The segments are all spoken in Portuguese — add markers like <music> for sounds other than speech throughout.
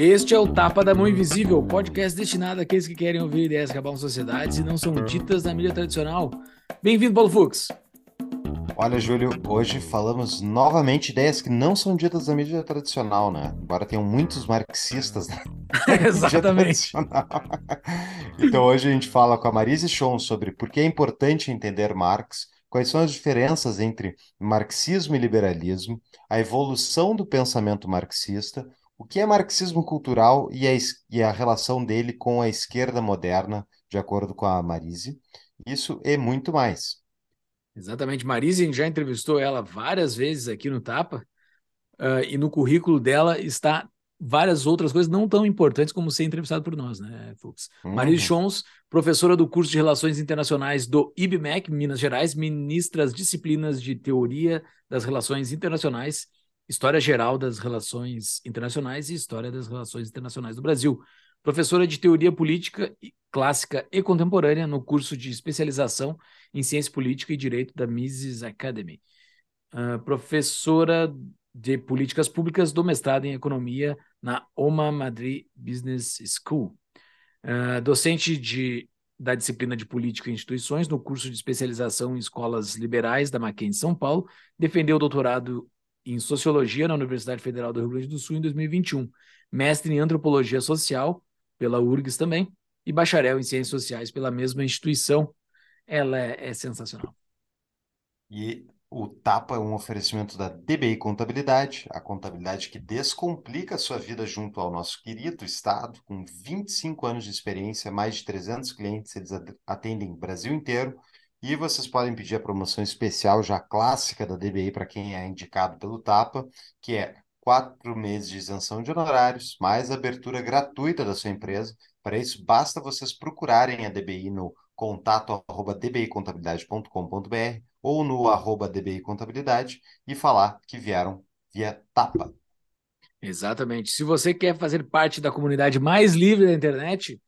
Este é o Tapa da Mão Invisível, podcast destinado àqueles que querem ouvir ideias que abalam sociedades e não são ditas na mídia tradicional. Bem-vindo, Paulo Fux. Olha, Júlio, hoje falamos novamente ideias que não são ditas na mídia tradicional, né? Embora tenham muitos marxistas na <laughs> Exatamente. então hoje a gente fala com a Marise Schon sobre por que é importante entender Marx, quais são as diferenças entre marxismo e liberalismo, a evolução do pensamento marxista, o que é marxismo cultural e a, e a relação dele com a esquerda moderna, de acordo com a Marise. Isso e muito mais. Exatamente. Marise, já entrevistou ela várias vezes aqui no Tapa, uh, e no currículo dela está várias outras coisas não tão importantes como ser entrevistado por nós, né, Fux? Uhum. Marise Chons, professora do curso de Relações Internacionais do IBMEC, Minas Gerais, ministra as disciplinas de Teoria das Relações Internacionais, História Geral das Relações Internacionais e História das Relações Internacionais do Brasil. Professora de Teoria Política Clássica e Contemporânea no curso de especialização em Ciência Política e Direito da Mises Academy. Uh, professora de Políticas Públicas do mestrado em Economia na OMA Madrid Business School. Uh, docente de, da disciplina de Política e Instituições no curso de especialização em Escolas Liberais da Mackenzie São Paulo. Defendeu o doutorado em Sociologia na Universidade Federal do Rio Grande do Sul em 2021. Mestre em Antropologia Social pela URGS também e bacharel em Ciências Sociais pela mesma instituição. Ela é, é sensacional. E o Tapa é um oferecimento da DBI Contabilidade, a contabilidade que descomplica a sua vida junto ao nosso querido Estado, com 25 anos de experiência, mais de 300 clientes, eles atendem o Brasil inteiro. E vocês podem pedir a promoção especial, já clássica da DBI, para quem é indicado pelo Tapa, que é quatro meses de isenção de honorários, mais abertura gratuita da sua empresa. Para isso, basta vocês procurarem a DBI no contato arroba dbicontabilidade.com.br ou no arroba dbicontabilidade e falar que vieram via tapa. Exatamente. Se você quer fazer parte da comunidade mais livre da internet,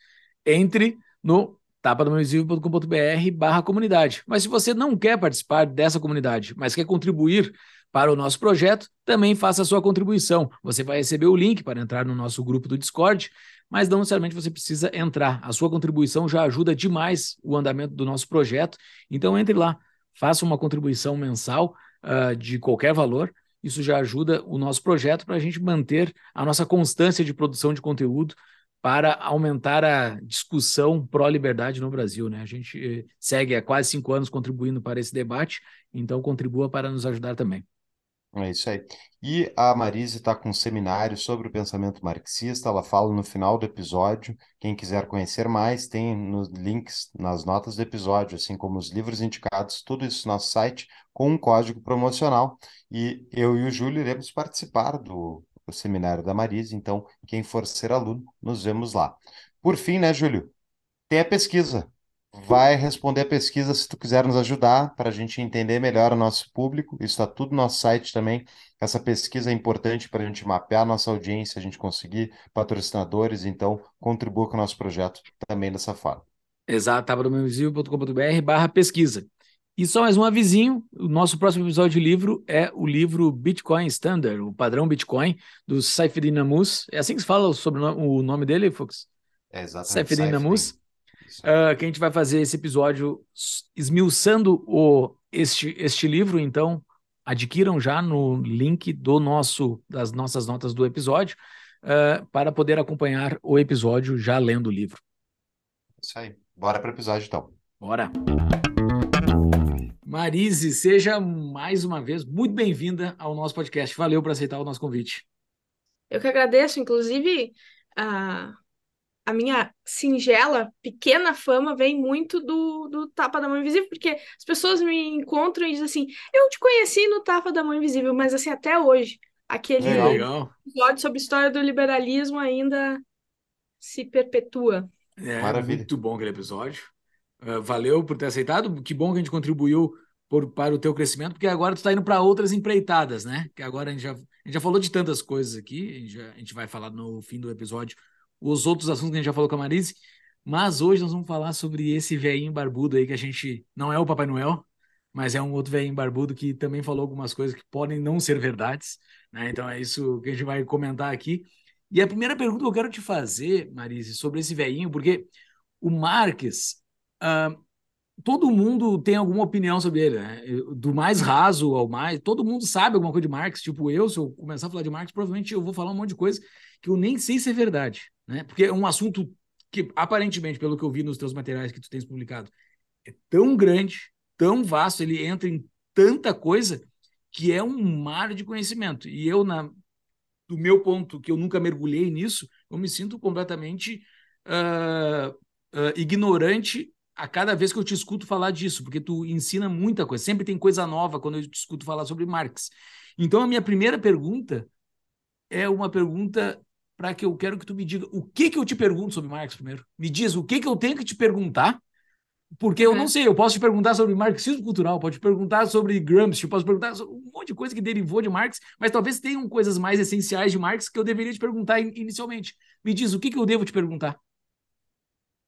entre no tapadomainvisível.com.br barra comunidade. Mas se você não quer participar dessa comunidade, mas quer contribuir para o nosso projeto, também faça a sua contribuição. Você vai receber o link para entrar no nosso grupo do Discord, mas não necessariamente você precisa entrar. A sua contribuição já ajuda demais o andamento do nosso projeto. Então entre lá, faça uma contribuição mensal uh, de qualquer valor. Isso já ajuda o nosso projeto para a gente manter a nossa constância de produção de conteúdo para aumentar a discussão pró-liberdade no Brasil. Né? A gente eh, segue há quase cinco anos contribuindo para esse debate, então contribua para nos ajudar também. É isso aí. E a Marise está com um seminário sobre o pensamento marxista. Ela fala no final do episódio. Quem quiser conhecer mais, tem nos links nas notas do episódio, assim como os livros indicados, tudo isso no nosso site, com um código promocional. E eu e o Júlio iremos participar do, do seminário da Marise. Então, quem for ser aluno, nos vemos lá. Por fim, né, Júlio? Tem a pesquisa vai responder a pesquisa se tu quiser nos ajudar para a gente entender melhor o nosso público. Isso está tudo no nosso site também. Essa pesquisa é importante para a gente mapear a nossa audiência, a gente conseguir patrocinadores, então contribua com o nosso projeto também dessa forma. Exato, tabadomainvisível.com.br barra pesquisa. E só mais um avisinho, o nosso próximo episódio de livro é o livro Bitcoin Standard, o padrão Bitcoin, do Saifedean Namus. É assim que se fala sobre o nome dele, Fux? É exatamente. Saifedean Namus uh, que a gente vai fazer esse episódio esmiuçando o, este, este livro, então adquiram já no link do nosso das nossas notas do episódio uh, para poder acompanhar o episódio já lendo o livro. Isso aí. Bora para o episódio então. Bora. Marise, seja mais uma vez muito bem-vinda ao nosso podcast. Valeu por aceitar o nosso convite. Eu que agradeço, inclusive, a, a minha singela, pequena fama vem muito do, do Tapa da Mão Invisível, porque as pessoas me encontram e dizem assim: Eu te conheci no Tapa da Mão Invisível, mas assim, até hoje, aquele Legal. episódio sobre a história do liberalismo ainda se perpetua. É, Maravilha. muito bom aquele episódio. Uh, valeu por ter aceitado. Que bom que a gente contribuiu por, para o teu crescimento, porque agora tu está indo para outras empreitadas, né? Que agora a gente, já, a gente já falou de tantas coisas aqui, a gente, já, a gente vai falar no fim do episódio os outros assuntos que a gente já falou com a Marise, mas hoje nós vamos falar sobre esse velhinho barbudo aí que a gente não é o Papai Noel, mas é um outro velhinho barbudo que também falou algumas coisas que podem não ser verdades, né? Então é isso que a gente vai comentar aqui. E a primeira pergunta que eu quero te fazer, Marise, sobre esse velhinho, porque o Marques, uh, todo mundo tem alguma opinião sobre ele, né? Do mais raso ao mais, todo mundo sabe alguma coisa de Marx. Tipo, eu, se eu começar a falar de Marx, provavelmente eu vou falar um monte de coisa que eu nem sei se é verdade, né? Porque é um assunto que, aparentemente, pelo que eu vi nos teus materiais que tu tens publicado, é tão grande, tão vasto, ele entra em tanta coisa que é um mar de conhecimento. E eu, na, do meu ponto, que eu nunca mergulhei nisso, eu me sinto completamente uh, uh, ignorante a cada vez que eu te escuto falar disso, porque tu ensina muita coisa, sempre tem coisa nova quando eu te escuto falar sobre Marx. Então, a minha primeira pergunta é uma pergunta para que eu quero que tu me diga o que que eu te pergunto sobre Marx primeiro. Me diz o que que eu tenho que te perguntar, porque eu não sei, eu posso te perguntar sobre marxismo cultural, posso te perguntar sobre Gramsci, posso perguntar sobre um monte de coisa que derivou de Marx, mas talvez tenham coisas mais essenciais de Marx que eu deveria te perguntar inicialmente. Me diz o que que eu devo te perguntar.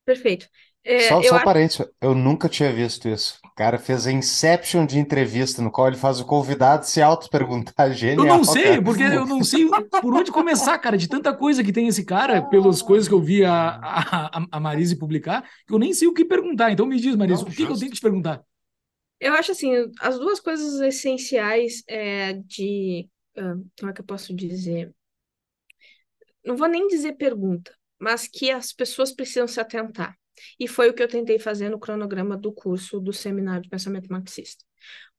Perfeito. É, só, só acho... parênteses, eu nunca tinha visto isso. O cara fez a Inception de entrevista, no qual ele faz o convidado se auto-perguntar. <laughs> Genial. Eu não sei, cara. porque eu não sei por onde começar, cara, de tanta coisa que tem esse cara, pelas coisas que eu vi a, a, a Marise publicar, que eu nem sei o que perguntar. Então me diz, Marise, o que, que eu tenho que te perguntar? Eu acho assim, as duas coisas essenciais é, de. Uh, como é que eu posso dizer? Não vou nem dizer pergunta, mas que as pessoas precisam se atentar. E foi o que eu tentei fazer no cronograma do curso do Seminário de Pensamento Marxista.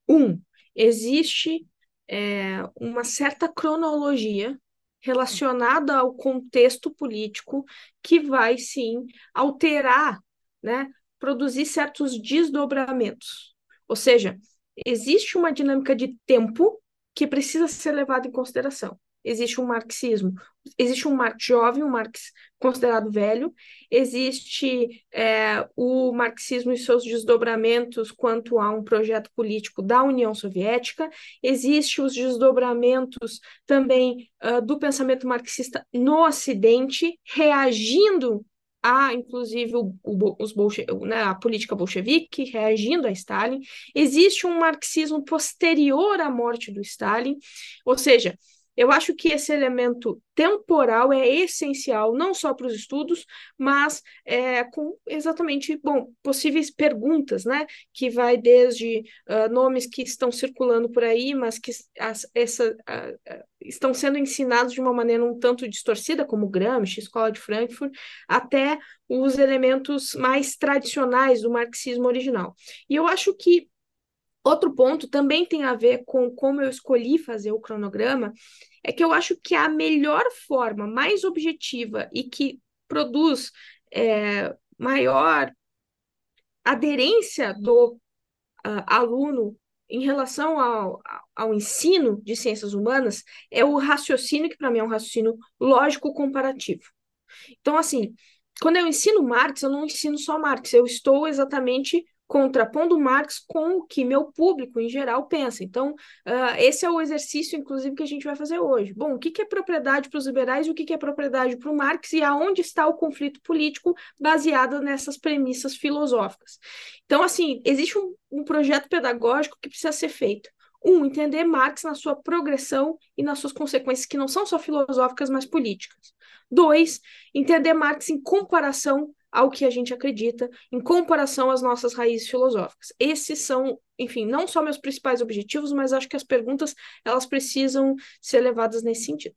Um, existe é, uma certa cronologia relacionada ao contexto político que vai, sim, alterar, né, produzir certos desdobramentos. Ou seja, existe uma dinâmica de tempo que precisa ser levada em consideração existe um marxismo, existe um Marx jovem, um Marx considerado velho, existe é, o marxismo e seus desdobramentos quanto a um projeto político da União Soviética, existe os desdobramentos também uh, do pensamento marxista no Ocidente, reagindo a, inclusive, o, o, os bolche, né, a política bolchevique, reagindo a Stalin. Existe um marxismo posterior à morte do Stalin, ou seja, eu acho que esse elemento temporal é essencial, não só para os estudos, mas é, com exatamente, bom, possíveis perguntas, né? Que vai desde uh, nomes que estão circulando por aí, mas que as, essa, uh, estão sendo ensinados de uma maneira um tanto distorcida, como Gramsci, Escola de Frankfurt, até os elementos mais tradicionais do marxismo original. E eu acho que Outro ponto também tem a ver com como eu escolhi fazer o cronograma, é que eu acho que a melhor forma, mais objetiva e que produz é, maior aderência do uh, aluno em relação ao, ao ensino de ciências humanas é o raciocínio, que para mim é um raciocínio lógico comparativo. Então, assim, quando eu ensino Marx, eu não ensino só Marx, eu estou exatamente contrapondo Marx com o que meu público em geral pensa. Então, uh, esse é o exercício, inclusive, que a gente vai fazer hoje. Bom, o que, que é propriedade para os liberais e o que, que é propriedade para o Marx e aonde está o conflito político baseado nessas premissas filosóficas. Então, assim, existe um, um projeto pedagógico que precisa ser feito. Um, entender Marx na sua progressão e nas suas consequências, que não são só filosóficas, mas políticas. Dois, entender Marx em comparação ao que a gente acredita em comparação às nossas raízes filosóficas. Esses são, enfim, não só meus principais objetivos, mas acho que as perguntas elas precisam ser levadas nesse sentido.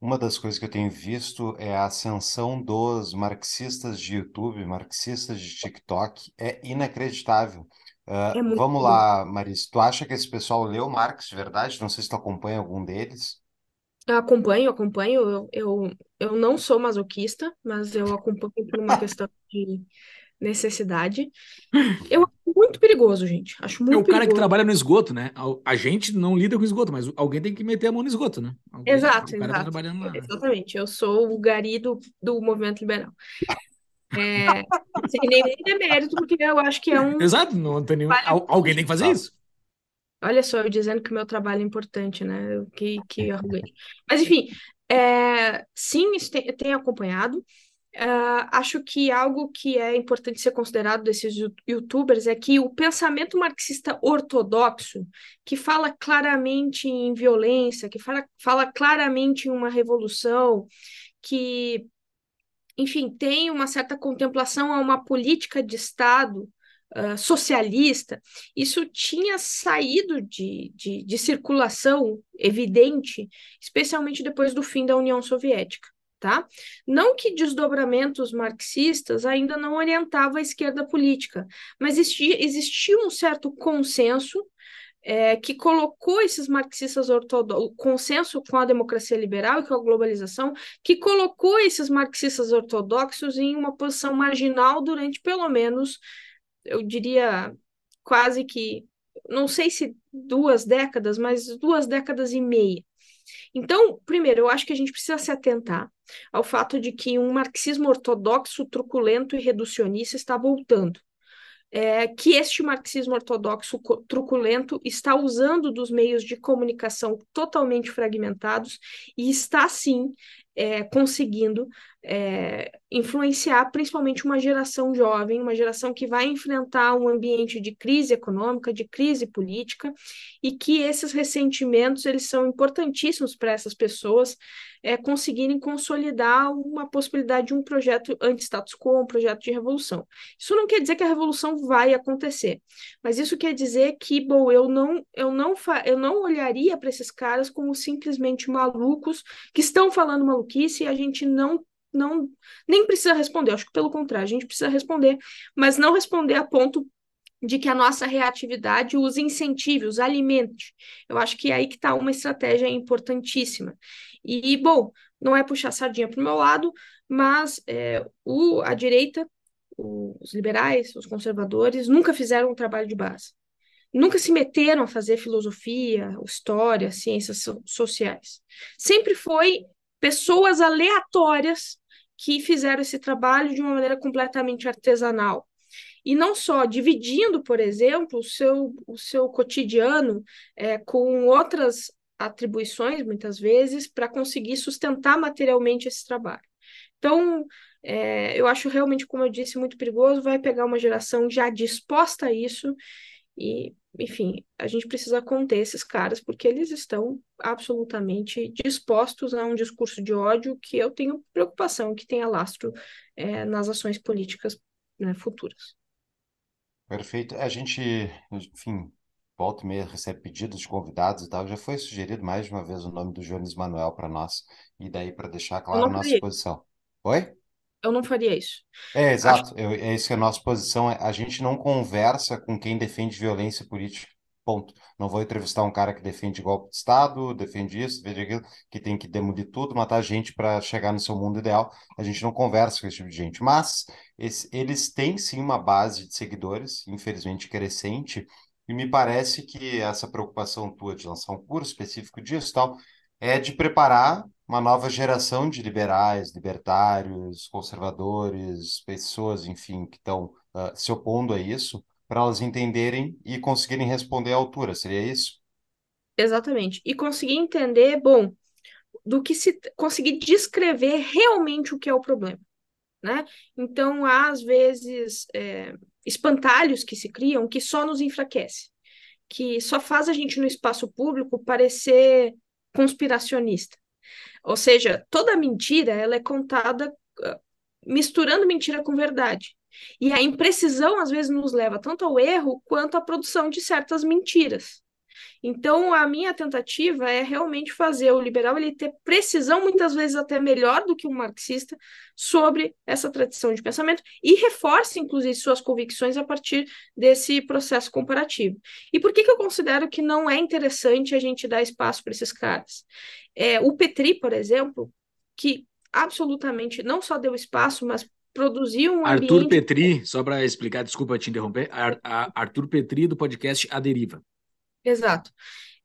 Uma das coisas que eu tenho visto é a ascensão dos marxistas de YouTube, marxistas de TikTok, é inacreditável. Uh, é vamos lá, Marisa, tu acha que esse pessoal leu Marx de verdade? Não sei se tu acompanha algum deles. Eu acompanho, acompanho. Eu, eu, eu não sou masoquista, mas eu acompanho por uma questão de necessidade. Eu acho muito perigoso, gente. Acho muito É o cara perigoso. que trabalha no esgoto, né? A, gente não lida com esgoto, mas alguém tem que meter a mão no esgoto, né? Alguém, Exato, o cara tá exato. trabalhando lá. Exatamente. Eu sou o gari do, do movimento liberal. É, sem nenhum demérito, porque eu acho que é um. Exato, não tem nenhum. Alguém tem que fazer isso. Olha só, eu dizendo que o meu trabalho é importante, né? Que, que arrogante. Mas, enfim, é, sim, tem, tenho acompanhado. Uh, acho que algo que é importante ser considerado desses youtubers é que o pensamento marxista ortodoxo, que fala claramente em violência, que fala, fala claramente em uma revolução, que, enfim, tem uma certa contemplação a uma política de Estado socialista, isso tinha saído de, de, de circulação evidente, especialmente depois do fim da União Soviética tá? Não que desdobramentos marxistas ainda não orientavam a esquerda política, mas existia, existia um certo consenso é, que colocou esses marxistas ortodoxos, o consenso com a democracia liberal e com a globalização, que colocou esses marxistas ortodoxos em uma posição marginal durante pelo menos, eu diria, quase que, não sei se duas décadas, mas duas décadas e meia. Então, primeiro, eu acho que a gente precisa se atentar ao fato de que um marxismo ortodoxo, truculento e reducionista está voltando. É, que este marxismo ortodoxo truculento está usando dos meios de comunicação totalmente fragmentados e está, sim, é, conseguindo é, influenciar principalmente uma geração jovem, uma geração que vai enfrentar um ambiente de crise econômica, de crise política, e que esses ressentimentos eles são importantíssimos para essas pessoas é, conseguirem consolidar uma possibilidade de um projeto anti-status quo, um projeto de revolução. Isso não quer dizer que a revolução vai acontecer, mas isso quer dizer que, bom, eu não, eu não, eu não olharia para esses caras como simplesmente malucos que estão falando maluquice e a gente não não nem precisa responder, acho que pelo contrário, a gente precisa responder, mas não responder a ponto de que a nossa reatividade os incentive, os alimente. Eu acho que é aí que está uma estratégia importantíssima. E, bom, não é puxar sardinha para o meu lado, mas é, o, a direita, os liberais, os conservadores, nunca fizeram um trabalho de base. Nunca se meteram a fazer filosofia, história, ciências sociais. Sempre foi pessoas aleatórias que fizeram esse trabalho de uma maneira completamente artesanal. E não só dividindo, por exemplo, o seu, o seu cotidiano é, com outras atribuições, muitas vezes, para conseguir sustentar materialmente esse trabalho. Então, é, eu acho realmente, como eu disse, muito perigoso, vai pegar uma geração já disposta a isso e enfim, a gente precisa conter esses caras porque eles estão absolutamente dispostos a um discurso de ódio que eu tenho preocupação que tenha lastro é, nas ações políticas né, futuras. Perfeito. A gente, enfim, volta e meia recebe pedidos de convidados e tal. Já foi sugerido mais de uma vez o nome do Jones Manuel para nós, e daí para deixar claro a nossa posição. Oi? Eu não faria isso. É, exato. Eu, é isso que é a nossa posição. É, a gente não conversa com quem defende violência política. Ponto. Não vou entrevistar um cara que defende golpe de Estado, defende isso, defende aquilo, que tem que demolir tudo, matar gente para chegar no seu mundo ideal. A gente não conversa com esse tipo de gente. Mas esse, eles têm sim uma base de seguidores, infelizmente crescente, e me parece que essa preocupação tua de lançar um curso específico disso tal, é de preparar uma nova geração de liberais, libertários, conservadores, pessoas, enfim, que estão uh, se opondo a isso, para elas entenderem e conseguirem responder à altura. Seria isso? Exatamente. E conseguir entender, bom, do que se conseguir descrever realmente o que é o problema, né? Então, há, às vezes, é, espantalhos que se criam que só nos enfraquece, que só faz a gente no espaço público parecer conspiracionista. Ou seja, toda mentira ela é contada uh, misturando mentira com verdade. E a imprecisão às vezes nos leva tanto ao erro quanto à produção de certas mentiras. Então, a minha tentativa é realmente fazer o liberal ele ter precisão, muitas vezes até melhor do que um marxista, sobre essa tradição de pensamento e reforce, inclusive, suas convicções a partir desse processo comparativo. E por que, que eu considero que não é interessante a gente dar espaço para esses caras? É, o Petri, por exemplo, que absolutamente não só deu espaço, mas produziu um Arthur ambiente... Petri, só para explicar, desculpa te interromper, Ar Arthur Petri do podcast A Deriva. Exato.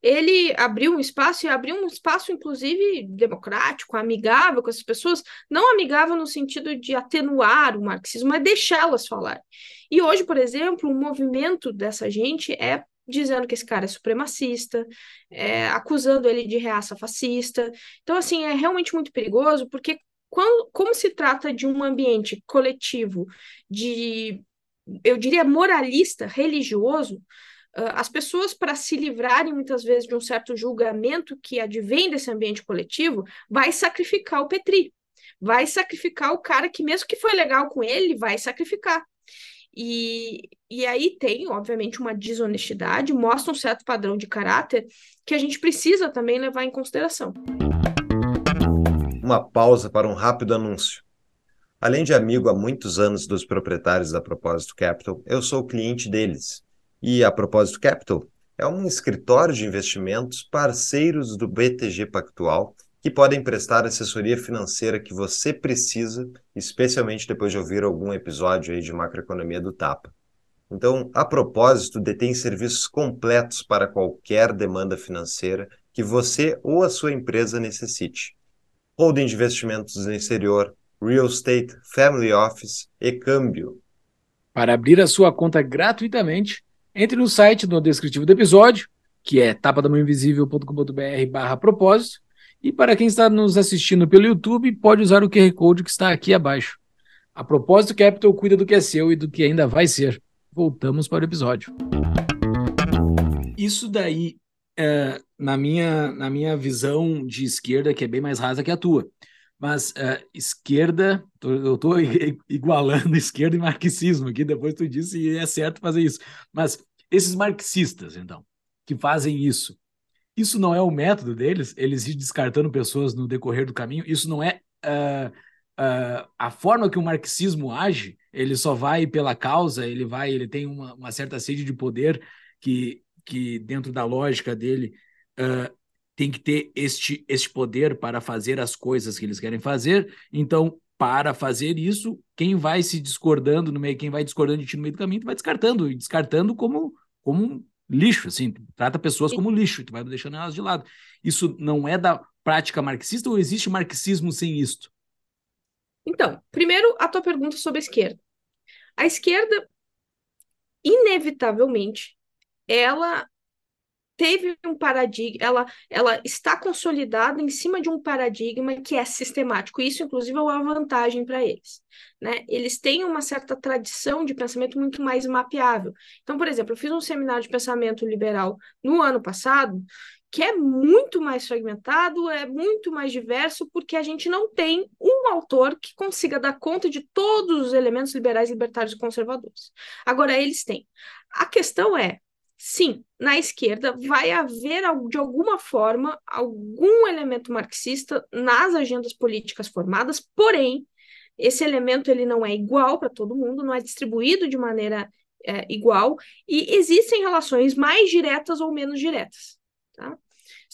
ele abriu um espaço e abriu um espaço, inclusive, democrático, amigável com essas pessoas, não amigável no sentido de atenuar o marxismo, mas deixá-las falar. E hoje, por exemplo, o movimento dessa gente é dizendo que esse cara é supremacista, é, acusando ele de reaça fascista. Então, assim, é realmente muito perigoso, porque quando, como se trata de um ambiente coletivo, de, eu diria, moralista, religioso, as pessoas, para se livrarem muitas vezes de um certo julgamento que advém desse ambiente coletivo, vai sacrificar o Petri. Vai sacrificar o cara que, mesmo que foi legal com ele, vai sacrificar. E, e aí tem, obviamente, uma desonestidade, mostra um certo padrão de caráter que a gente precisa também levar em consideração. Uma pausa para um rápido anúncio. Além de amigo há muitos anos dos proprietários da Propósito Capital, eu sou cliente deles. E a Propósito Capital é um escritório de investimentos parceiros do BTG Pactual que podem prestar assessoria financeira que você precisa, especialmente depois de ouvir algum episódio aí de macroeconomia do Tapa. Então, a propósito, detém serviços completos para qualquer demanda financeira que você ou a sua empresa necessite. Holding de investimentos no exterior, real estate, family office e câmbio. Para abrir a sua conta gratuitamente, entre no site no descritivo do episódio, que é tapadamãoinvisível.com.br barra propósito, e para quem está nos assistindo pelo YouTube, pode usar o QR Code que está aqui abaixo. A propósito, Capital cuida do que é seu e do que ainda vai ser. Voltamos para o episódio. Isso daí, é, na, minha, na minha visão de esquerda, que é bem mais rasa que a tua. Mas é, esquerda, tô, eu estou igualando <laughs> esquerda e marxismo aqui, depois tu disse e é certo fazer isso. Mas esses marxistas, então, que fazem isso, isso não é o método deles, eles ir descartando pessoas no decorrer do caminho, isso não é uh, uh, a forma que o marxismo age, ele só vai pela causa, ele vai, ele tem uma, uma certa sede de poder que, que dentro da lógica dele uh, tem que ter este, este poder para fazer as coisas que eles querem fazer, então para fazer isso, quem vai se discordando no meio, quem vai discordando de ti no meio do caminho, tu vai descartando, e descartando como, como lixo, assim, trata pessoas como lixo e tu vai deixando elas de lado. Isso não é da prática marxista ou existe marxismo sem isto? Então, primeiro a tua pergunta sobre a esquerda. A esquerda, inevitavelmente, ela teve um paradigma, ela, ela está consolidada em cima de um paradigma que é sistemático. Isso, inclusive, é uma vantagem para eles. Né? Eles têm uma certa tradição de pensamento muito mais mapeável. Então, por exemplo, eu fiz um seminário de pensamento liberal no ano passado, que é muito mais fragmentado, é muito mais diverso, porque a gente não tem um autor que consiga dar conta de todos os elementos liberais, libertários e conservadores. Agora, eles têm. A questão é, sim, na esquerda vai haver, de alguma forma, algum elemento marxista nas agendas políticas formadas, porém, esse elemento ele não é igual para todo mundo, não é distribuído de maneira é, igual, e existem relações mais diretas ou menos diretas. Tá?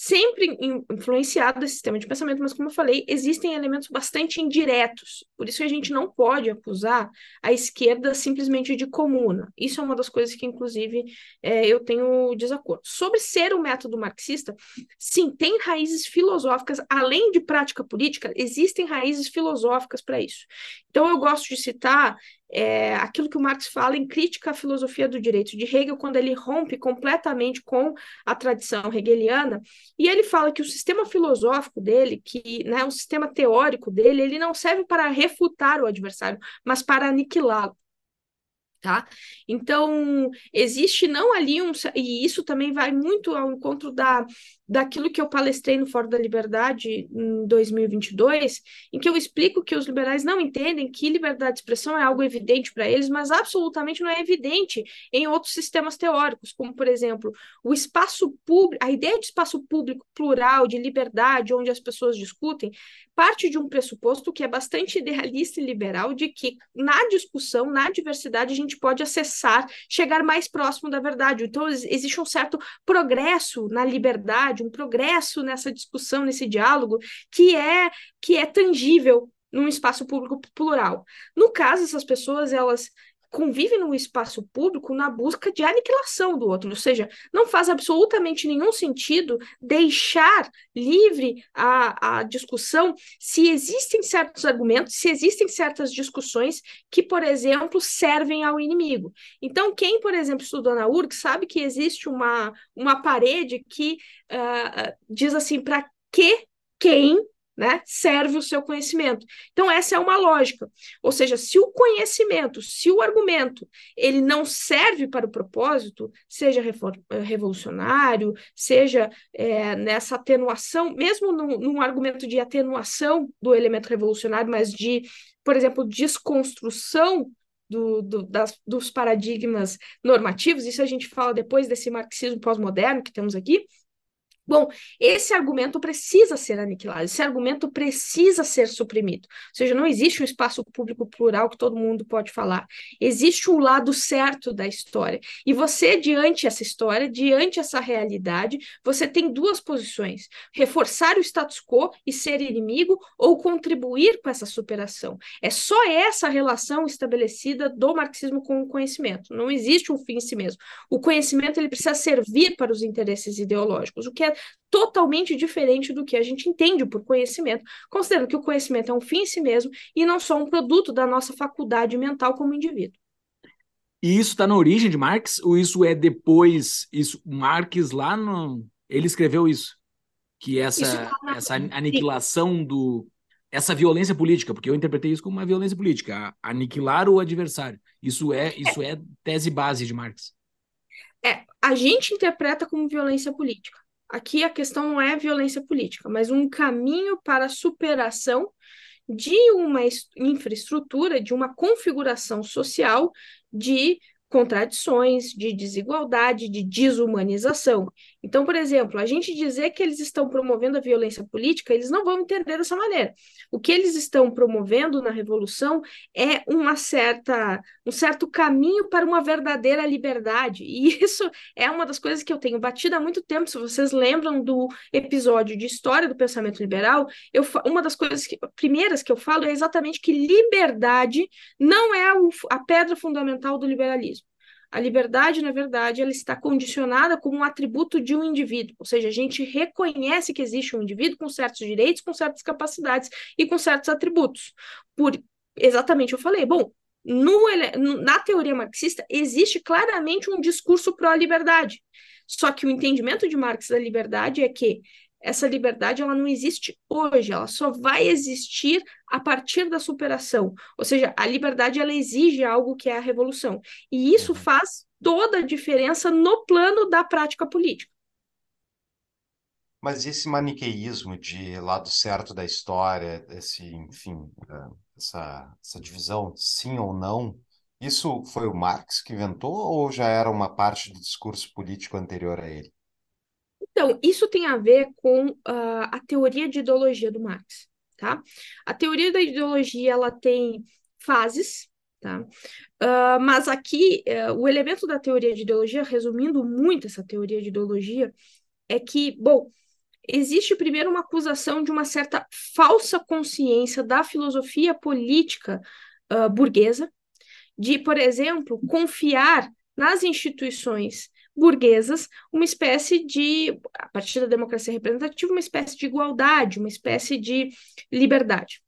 Sempre influenciado desse sistema de pensamento, mas como eu falei, existem elementos bastante indiretos. Por isso a gente não pode acusar a esquerda simplesmente de comuna. Isso é uma das coisas que, inclusive, é, eu tenho desacordo. Sobre ser o método marxista, sim, tem raízes filosóficas, além de prática política, existem raízes filosóficas para isso. Então, eu gosto de citar é, aquilo que o Marx fala em crítica à filosofia do direito de Hegel, quando ele rompe completamente com a tradição hegeliana, e ele fala que o sistema filosófico dele, que né, o sistema teórico dele, ele não serve para refutar o adversário, mas para aniquilá-lo tá? Então, existe não ali um... E isso também vai muito ao encontro da, daquilo que eu palestrei no Fórum da Liberdade em 2022, em que eu explico que os liberais não entendem que liberdade de expressão é algo evidente para eles, mas absolutamente não é evidente em outros sistemas teóricos, como, por exemplo, o espaço público, a ideia de espaço público plural, de liberdade, onde as pessoas discutem, parte de um pressuposto que é bastante idealista e liberal, de que na discussão, na diversidade, a gente pode acessar, chegar mais próximo da verdade. Então, existe um certo progresso na liberdade, um progresso nessa discussão, nesse diálogo, que é, que é tangível num espaço público plural. No caso, essas pessoas, elas convive no espaço público na busca de aniquilação do outro, ou seja, não faz absolutamente nenhum sentido deixar livre a, a discussão se existem certos argumentos, se existem certas discussões que, por exemplo, servem ao inimigo. Então, quem, por exemplo, estudou na URG sabe que existe uma, uma parede que uh, diz assim, para que quem né, serve o seu conhecimento. Então essa é uma lógica. Ou seja, se o conhecimento, se o argumento, ele não serve para o propósito, seja eh, revolucionário, seja é, nessa atenuação, mesmo num, num argumento de atenuação do elemento revolucionário, mas de, por exemplo, desconstrução do, do, das, dos paradigmas normativos, isso a gente fala depois desse marxismo pós-moderno que temos aqui, Bom, esse argumento precisa ser aniquilado, esse argumento precisa ser suprimido. Ou seja, não existe um espaço público plural que todo mundo pode falar. Existe um lado certo da história. E você, diante essa história, diante essa realidade, você tem duas posições: reforçar o status quo e ser inimigo, ou contribuir com essa superação. É só essa relação estabelecida do marxismo com o conhecimento. Não existe um fim em si mesmo. O conhecimento ele precisa servir para os interesses ideológicos, o que é totalmente diferente do que a gente entende por conhecimento, considerando que o conhecimento é um fim em si mesmo e não só um produto da nossa faculdade mental como indivíduo. E isso está na origem de Marx ou isso é depois? Isso Marx lá no ele escreveu isso, que essa tá na... essa aniquilação do essa violência política, porque eu interpretei isso como uma violência política, aniquilar o adversário. Isso é, é. isso é tese base de Marx. É, a gente interpreta como violência política. Aqui a questão não é violência política, mas um caminho para a superação de uma infraestrutura, de uma configuração social de contradições, de desigualdade, de desumanização. Então, por exemplo, a gente dizer que eles estão promovendo a violência política, eles não vão entender dessa maneira. O que eles estão promovendo na revolução é uma certa, um certo caminho para uma verdadeira liberdade. E <laughs> isso é uma das coisas que eu tenho batido há muito tempo. Se vocês lembram do episódio de história do pensamento liberal, eu, uma das coisas que, primeiras que eu falo é exatamente que liberdade não é a, a pedra fundamental do liberalismo. A liberdade, na verdade, ela está condicionada como um atributo de um indivíduo, ou seja, a gente reconhece que existe um indivíduo com certos direitos, com certas capacidades e com certos atributos. Por exatamente eu falei, bom, no, na teoria marxista existe claramente um discurso pró-liberdade. Só que o entendimento de Marx da liberdade é que essa liberdade ela não existe hoje, ela só vai existir a partir da superação. Ou seja, a liberdade ela exige algo que é a revolução. E isso uhum. faz toda a diferença no plano da prática política. Mas esse maniqueísmo de lado certo da história, esse, enfim, é, essa, essa divisão sim ou não, isso foi o Marx que inventou ou já era uma parte do discurso político anterior a ele? Então, isso tem a ver com uh, a teoria de ideologia do Marx, tá? A teoria da ideologia, ela tem fases, tá? Uh, mas aqui, uh, o elemento da teoria de ideologia, resumindo muito essa teoria de ideologia, é que, bom, existe primeiro uma acusação de uma certa falsa consciência da filosofia política uh, burguesa, de, por exemplo, confiar nas instituições burguesas uma espécie de, a partir da democracia representativa, uma espécie de igualdade, uma espécie de liberdade.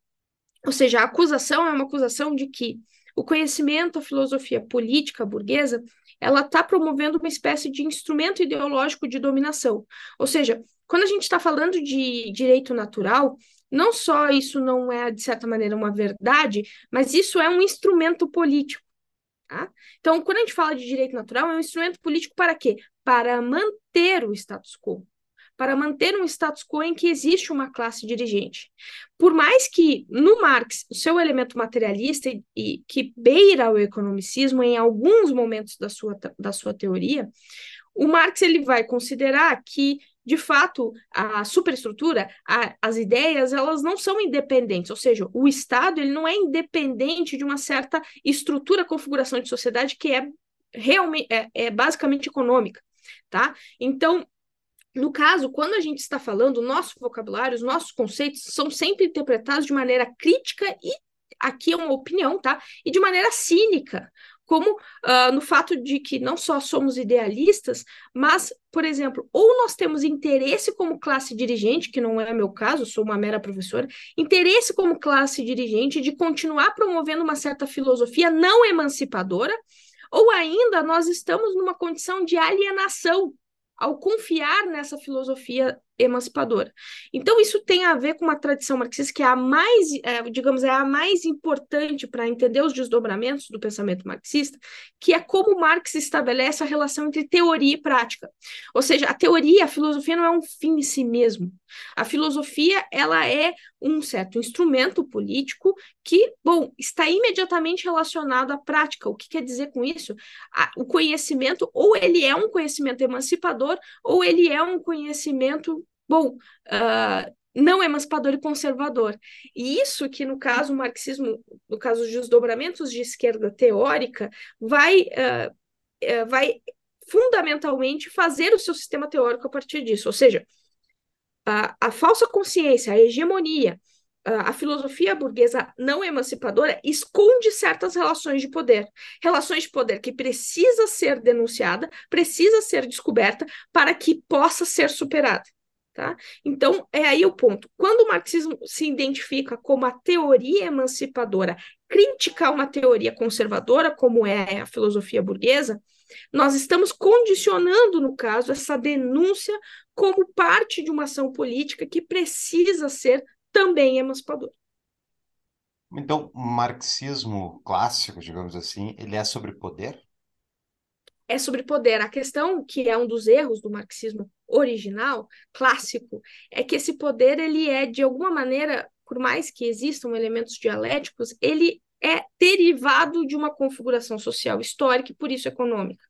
Ou seja, a acusação é uma acusação de que o conhecimento, a filosofia política burguesa, ela está promovendo uma espécie de instrumento ideológico de dominação. Ou seja, quando a gente está falando de direito natural, não só isso não é, de certa maneira, uma verdade, mas isso é um instrumento político. Tá? Então, quando a gente fala de direito natural, é um instrumento político para quê? Para manter o status quo. Para manter um status quo em que existe uma classe dirigente. Por mais que, no Marx, o seu elemento materialista e, e que beira o economicismo em alguns momentos da sua, da sua teoria, o Marx ele vai considerar que de fato, a superestrutura, a, as ideias, elas não são independentes, ou seja, o Estado ele não é independente de uma certa estrutura, configuração de sociedade que é realmente é, é basicamente econômica, tá? Então, no caso, quando a gente está falando, nosso vocabulário, os nossos conceitos são sempre interpretados de maneira crítica e aqui é uma opinião, tá? E de maneira cínica como uh, no fato de que não só somos idealistas, mas, por exemplo, ou nós temos interesse como classe dirigente, que não é meu caso, sou uma mera professora, interesse como classe dirigente de continuar promovendo uma certa filosofia não emancipadora, ou ainda nós estamos numa condição de alienação ao confiar nessa filosofia emancipadora. Então, isso tem a ver com uma tradição marxista que é a mais, é, digamos, é a mais importante para entender os desdobramentos do pensamento marxista, que é como Marx estabelece a relação entre teoria e prática. Ou seja, a teoria, a filosofia não é um fim em si mesmo. A filosofia, ela é um certo instrumento político que, bom, está imediatamente relacionado à prática. O que quer dizer com isso? o conhecimento, ou ele é um conhecimento emancipador, ou ele é um conhecimento bom, uh, não emancipador e conservador. E isso que, no caso, o marxismo, no caso dos desdobramentos de esquerda teórica, vai, uh, uh, vai fundamentalmente fazer o seu sistema teórico a partir disso. Ou seja, a, a falsa consciência, a hegemonia, a filosofia burguesa não emancipadora esconde certas relações de poder, relações de poder que precisa ser denunciada, precisa ser descoberta para que possa ser superada. Tá? Então, é aí o ponto. Quando o marxismo se identifica como a teoria emancipadora, crítica a uma teoria conservadora, como é a filosofia burguesa, nós estamos condicionando, no caso, essa denúncia como parte de uma ação política que precisa ser também emancipadora. Então, o marxismo clássico, digamos assim, ele é sobre poder? é sobre poder. A questão que é um dos erros do marxismo original, clássico, é que esse poder ele é de alguma maneira, por mais que existam elementos dialéticos, ele é derivado de uma configuração social histórica e por isso econômica.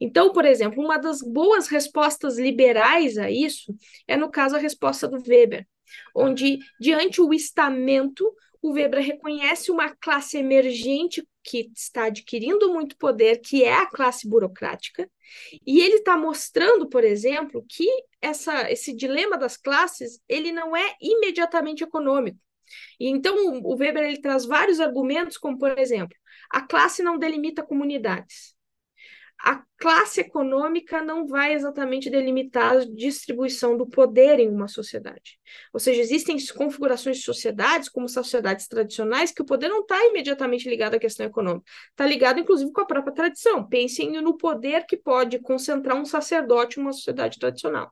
Então, por exemplo, uma das boas respostas liberais a isso é no caso a resposta do Weber, onde diante o estamento o Weber reconhece uma classe emergente que está adquirindo muito poder, que é a classe burocrática, e ele está mostrando, por exemplo, que essa, esse dilema das classes ele não é imediatamente econômico. E então o Weber ele traz vários argumentos, como por exemplo, a classe não delimita comunidades a classe econômica não vai exatamente delimitar a distribuição do poder em uma sociedade. Ou seja, existem configurações de sociedades, como sociedades tradicionais, que o poder não está imediatamente ligado à questão econômica. Está ligado, inclusive, com a própria tradição. Pensem no poder que pode concentrar um sacerdote em uma sociedade tradicional.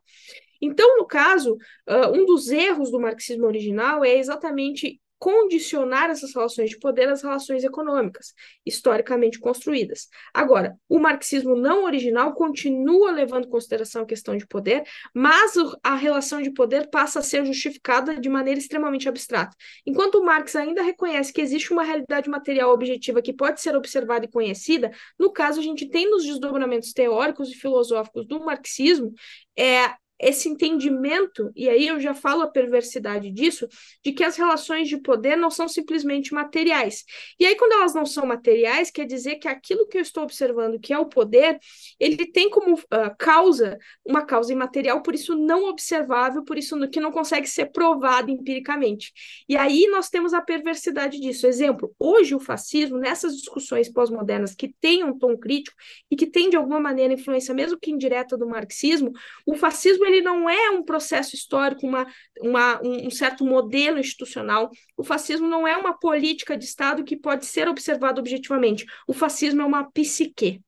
Então, no caso, uh, um dos erros do marxismo original é exatamente condicionar essas relações de poder às relações econômicas, historicamente construídas. Agora, o marxismo não original continua levando em consideração a questão de poder, mas a relação de poder passa a ser justificada de maneira extremamente abstrata. Enquanto Marx ainda reconhece que existe uma realidade material objetiva que pode ser observada e conhecida, no caso, a gente tem nos desdobramentos teóricos e filosóficos do marxismo é, esse entendimento, e aí eu já falo a perversidade disso, de que as relações de poder não são simplesmente materiais. E aí, quando elas não são materiais, quer dizer que aquilo que eu estou observando, que é o poder, ele tem como uh, causa uma causa imaterial, por isso não observável, por isso que não consegue ser provado empiricamente. E aí nós temos a perversidade disso. Exemplo, hoje o fascismo, nessas discussões pós-modernas que têm um tom crítico e que tem de alguma maneira influência, mesmo que indireta, do marxismo, o fascismo ele não é um processo histórico, uma, uma, um certo modelo institucional. O fascismo não é uma política de Estado que pode ser observada objetivamente. O fascismo é uma psique.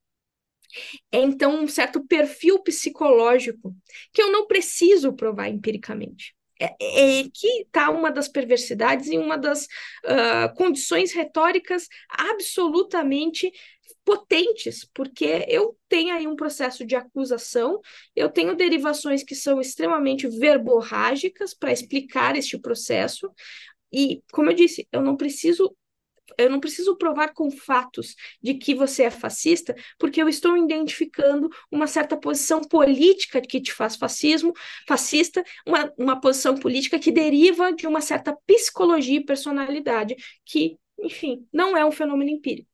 É então um certo perfil psicológico que eu não preciso provar empiricamente. É, é que está uma das perversidades e uma das uh, condições retóricas absolutamente potentes, porque eu tenho aí um processo de acusação, eu tenho derivações que são extremamente verborrágicas para explicar este processo, e, como eu disse, eu não preciso eu não preciso provar com fatos de que você é fascista, porque eu estou identificando uma certa posição política que te faz fascismo, fascista, uma, uma posição política que deriva de uma certa psicologia e personalidade, que, enfim, não é um fenômeno empírico.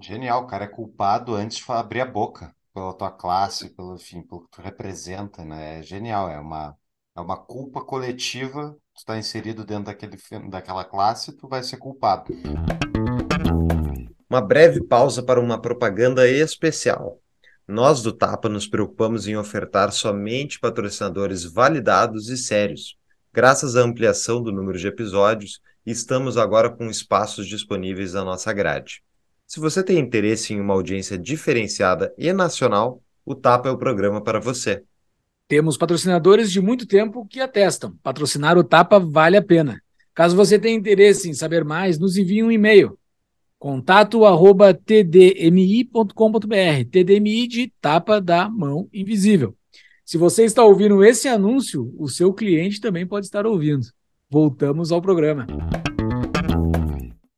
Genial, o cara é culpado antes de abrir a boca pela tua classe, pelo, enfim, pelo que tu representa, né? É genial, é uma, é uma culpa coletiva, tu está inserido dentro daquele, daquela classe, tu vai ser culpado. Uma breve pausa para uma propaganda especial. Nós do Tapa nos preocupamos em ofertar somente patrocinadores validados e sérios. Graças à ampliação do número de episódios, estamos agora com espaços disponíveis na nossa grade. Se você tem interesse em uma audiência diferenciada e nacional, o Tapa é o programa para você. Temos patrocinadores de muito tempo que atestam. Patrocinar o Tapa vale a pena. Caso você tenha interesse em saber mais, nos envie um e-mail contato arroba tdmi.com.br, tdmi de tapa da mão invisível. Se você está ouvindo esse anúncio, o seu cliente também pode estar ouvindo. Voltamos ao programa.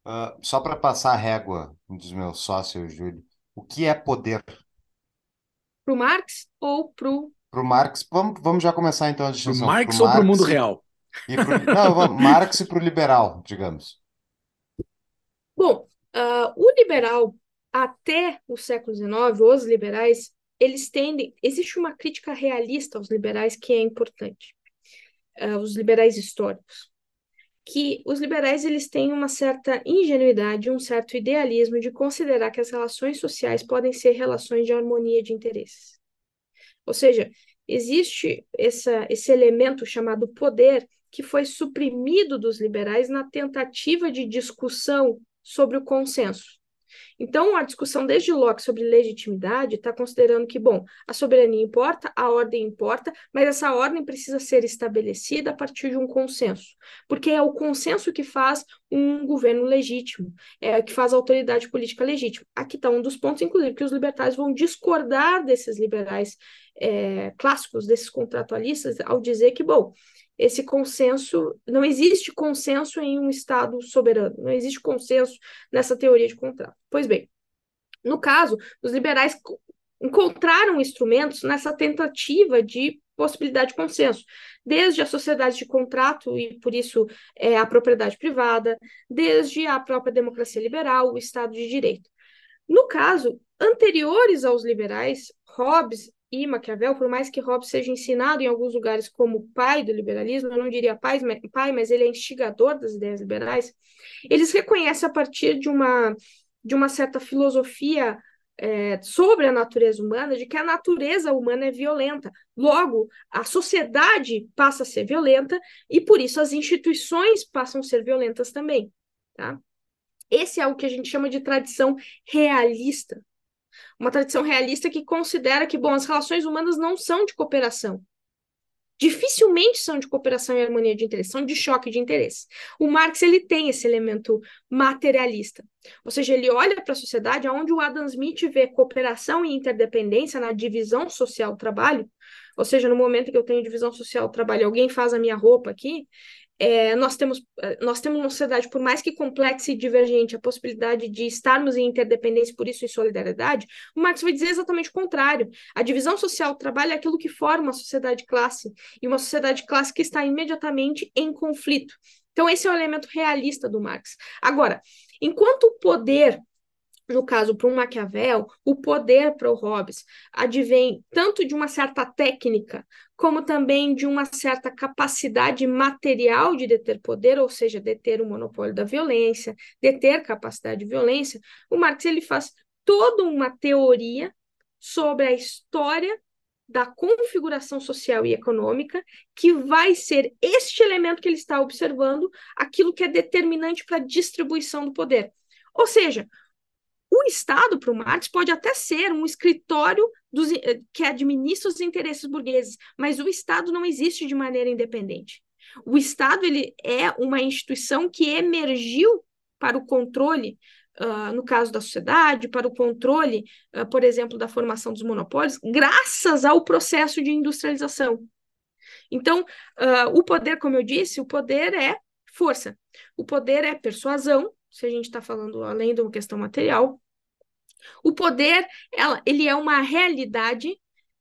Uh, só para passar a régua dos meus sócios, Júlio, o que é poder? Para o Marx ou para o. Para o Marx, vamos, vamos já começar então a discussão. Para o Marx ou para o mundo real? Pro, não, vamos, <laughs> Marx e para o liberal, digamos. Bom, Uh, o liberal, até o século XIX, os liberais, eles tendem. Existe uma crítica realista aos liberais que é importante, uh, os liberais históricos. Que os liberais eles têm uma certa ingenuidade, um certo idealismo de considerar que as relações sociais podem ser relações de harmonia de interesses. Ou seja, existe essa, esse elemento chamado poder que foi suprimido dos liberais na tentativa de discussão sobre o consenso. Então, a discussão desde Locke sobre legitimidade está considerando que, bom, a soberania importa, a ordem importa, mas essa ordem precisa ser estabelecida a partir de um consenso, porque é o consenso que faz um governo legítimo, é que faz a autoridade política legítima. Aqui está um dos pontos, inclusive, que os libertários vão discordar desses liberais é, clássicos, desses contratualistas, ao dizer que, bom, esse consenso, não existe consenso em um Estado soberano, não existe consenso nessa teoria de contrato. Pois bem, no caso, os liberais encontraram instrumentos nessa tentativa de possibilidade de consenso, desde a sociedade de contrato e, por isso, é, a propriedade privada, desde a própria democracia liberal, o Estado de Direito. No caso, anteriores aos liberais, Hobbes e Maquiavel, por mais que Hobbes seja ensinado em alguns lugares como pai do liberalismo, eu não diria pai, pai mas ele é instigador das ideias liberais, eles reconhecem a partir de uma, de uma certa filosofia é, sobre a natureza humana, de que a natureza humana é violenta. Logo, a sociedade passa a ser violenta e, por isso, as instituições passam a ser violentas também. Tá? Esse é o que a gente chama de tradição realista uma tradição realista que considera que, bom, as relações humanas não são de cooperação. Dificilmente são de cooperação e harmonia de interesse, são de choque de interesse. O Marx ele tem esse elemento materialista, ou seja, ele olha para a sociedade onde o Adam Smith vê cooperação e interdependência na divisão social do trabalho, ou seja, no momento que eu tenho divisão social do trabalho, alguém faz a minha roupa aqui, é, nós, temos, é, nós temos uma sociedade, por mais que complexa e divergente, a possibilidade de estarmos em interdependência, por isso em solidariedade, o Marx vai dizer exatamente o contrário. A divisão social do trabalho é aquilo que forma uma sociedade classe, e uma sociedade classe que está imediatamente em conflito. Então, esse é o elemento realista do Marx. Agora, enquanto o poder no caso, para um Maquiavel, o poder para o Hobbes advém tanto de uma certa técnica, como também de uma certa capacidade material de deter poder, ou seja, deter o monopólio da violência, deter capacidade de violência. O Marx ele faz toda uma teoria sobre a história da configuração social e econômica, que vai ser este elemento que ele está observando, aquilo que é determinante para a distribuição do poder. Ou seja, Estado, para o Marx, pode até ser um escritório dos, eh, que administra os interesses burgueses, mas o Estado não existe de maneira independente. O Estado ele é uma instituição que emergiu para o controle, uh, no caso da sociedade, para o controle, uh, por exemplo, da formação dos monopólios, graças ao processo de industrialização. Então, uh, o poder, como eu disse, o poder é força, o poder é persuasão, se a gente está falando além de uma questão material, o poder, ela, ele é uma realidade,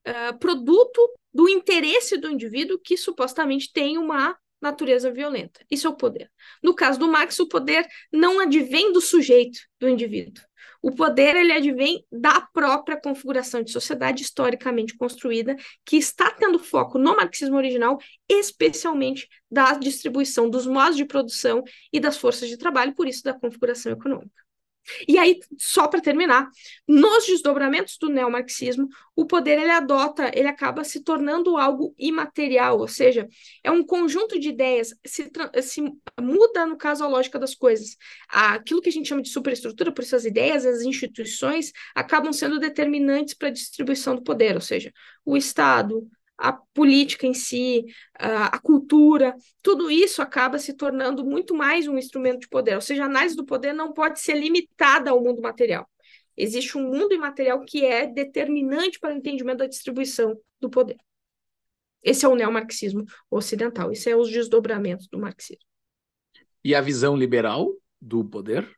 uh, produto do interesse do indivíduo que supostamente tem uma natureza violenta. Isso é o poder. No caso do Marx, o poder não advém do sujeito, do indivíduo. O poder ele advém da própria configuração de sociedade historicamente construída, que está tendo foco no marxismo original, especialmente da distribuição dos modos de produção e das forças de trabalho, por isso da configuração econômica. E aí, só para terminar, nos desdobramentos do neomarxismo, o poder ele adota, ele acaba se tornando algo imaterial, ou seja, é um conjunto de ideias, se, se muda, no caso, a lógica das coisas. Aquilo que a gente chama de superestrutura, por essas ideias, as instituições acabam sendo determinantes para a distribuição do poder, ou seja, o Estado, a política em si, a, a, cultura, tudo isso acaba se tornando muito mais um instrumento de poder. Ou seja, a análise do poder não pode ser limitada ao mundo material. Existe um mundo imaterial que é determinante para o entendimento da distribuição do poder. Esse é o neomarxismo ocidental, esse é os desdobramentos do marxismo. E a visão liberal do poder?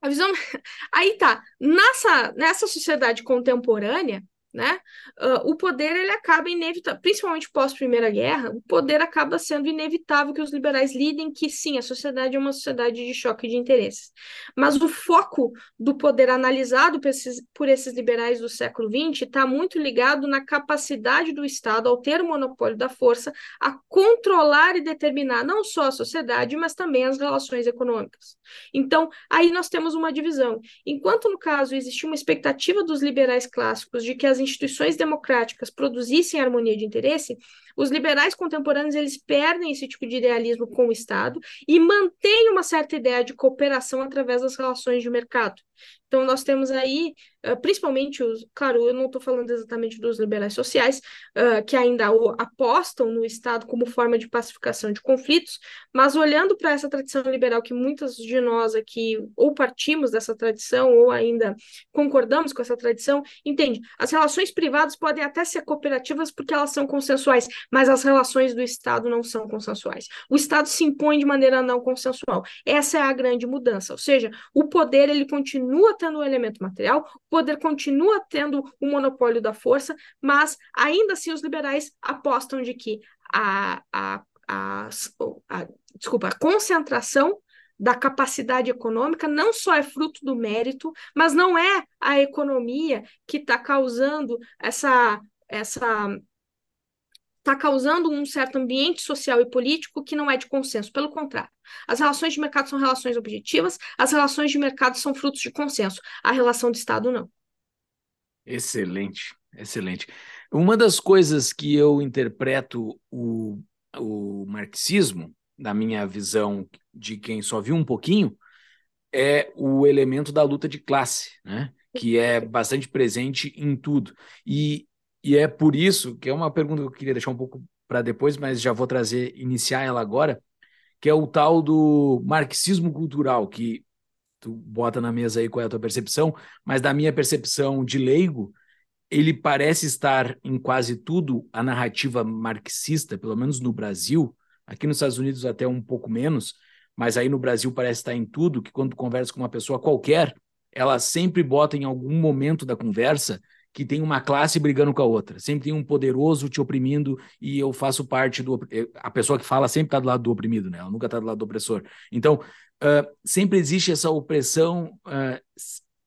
A visão. <laughs> Aí tá. Nessa, nessa sociedade contemporânea, né? Uh, o poder ele acaba inevitável, principalmente pós Primeira Guerra, o poder acaba sendo inevitável que os liberais lidem que sim, a sociedade é uma sociedade de choque de interesses. Mas o foco do poder analisado por esses, por esses liberais do século XX está muito ligado na capacidade do Estado, ao ter o monopólio da força, a controlar e determinar não só a sociedade, mas também as relações econômicas. Então, aí nós temos uma divisão. Enquanto no caso existia uma expectativa dos liberais clássicos de que as instituições democráticas produzissem harmonia de interesse, os liberais contemporâneos eles perdem esse tipo de idealismo com o Estado e mantêm uma certa ideia de cooperação através das relações de mercado. Então, nós temos aí, uh, principalmente os. Claro, eu não estou falando exatamente dos liberais sociais, uh, que ainda apostam no Estado como forma de pacificação de conflitos, mas olhando para essa tradição liberal, que muitas de nós aqui ou partimos dessa tradição, ou ainda concordamos com essa tradição, entende? As relações privadas podem até ser cooperativas porque elas são consensuais, mas as relações do Estado não são consensuais. O Estado se impõe de maneira não consensual. Essa é a grande mudança, ou seja, o poder ele continua tendo o elemento material, o poder continua tendo o monopólio da força, mas ainda assim os liberais apostam de que a, a, a, a desculpa, a concentração da capacidade econômica não só é fruto do mérito, mas não é a economia que está causando essa, essa está causando um certo ambiente social e político que não é de consenso. Pelo contrário, as relações de mercado são relações objetivas, as relações de mercado são frutos de consenso. A relação de Estado não. Excelente, excelente. Uma das coisas que eu interpreto o, o marxismo, na minha visão de quem só viu um pouquinho, é o elemento da luta de classe, né? que é bastante presente em tudo. E e é por isso que é uma pergunta que eu queria deixar um pouco para depois, mas já vou trazer, iniciar ela agora, que é o tal do marxismo cultural, que tu bota na mesa aí qual é a tua percepção, mas da minha percepção de leigo, ele parece estar em quase tudo a narrativa marxista, pelo menos no Brasil, aqui nos Estados Unidos até um pouco menos, mas aí no Brasil parece estar em tudo, que quando tu conversa com uma pessoa qualquer, ela sempre bota em algum momento da conversa que tem uma classe brigando com a outra. Sempre tem um poderoso te oprimindo e eu faço parte do. Eh, a pessoa que fala sempre está do lado do oprimido, né? Ela nunca está do lado do opressor. Então, uh, sempre existe essa opressão uh,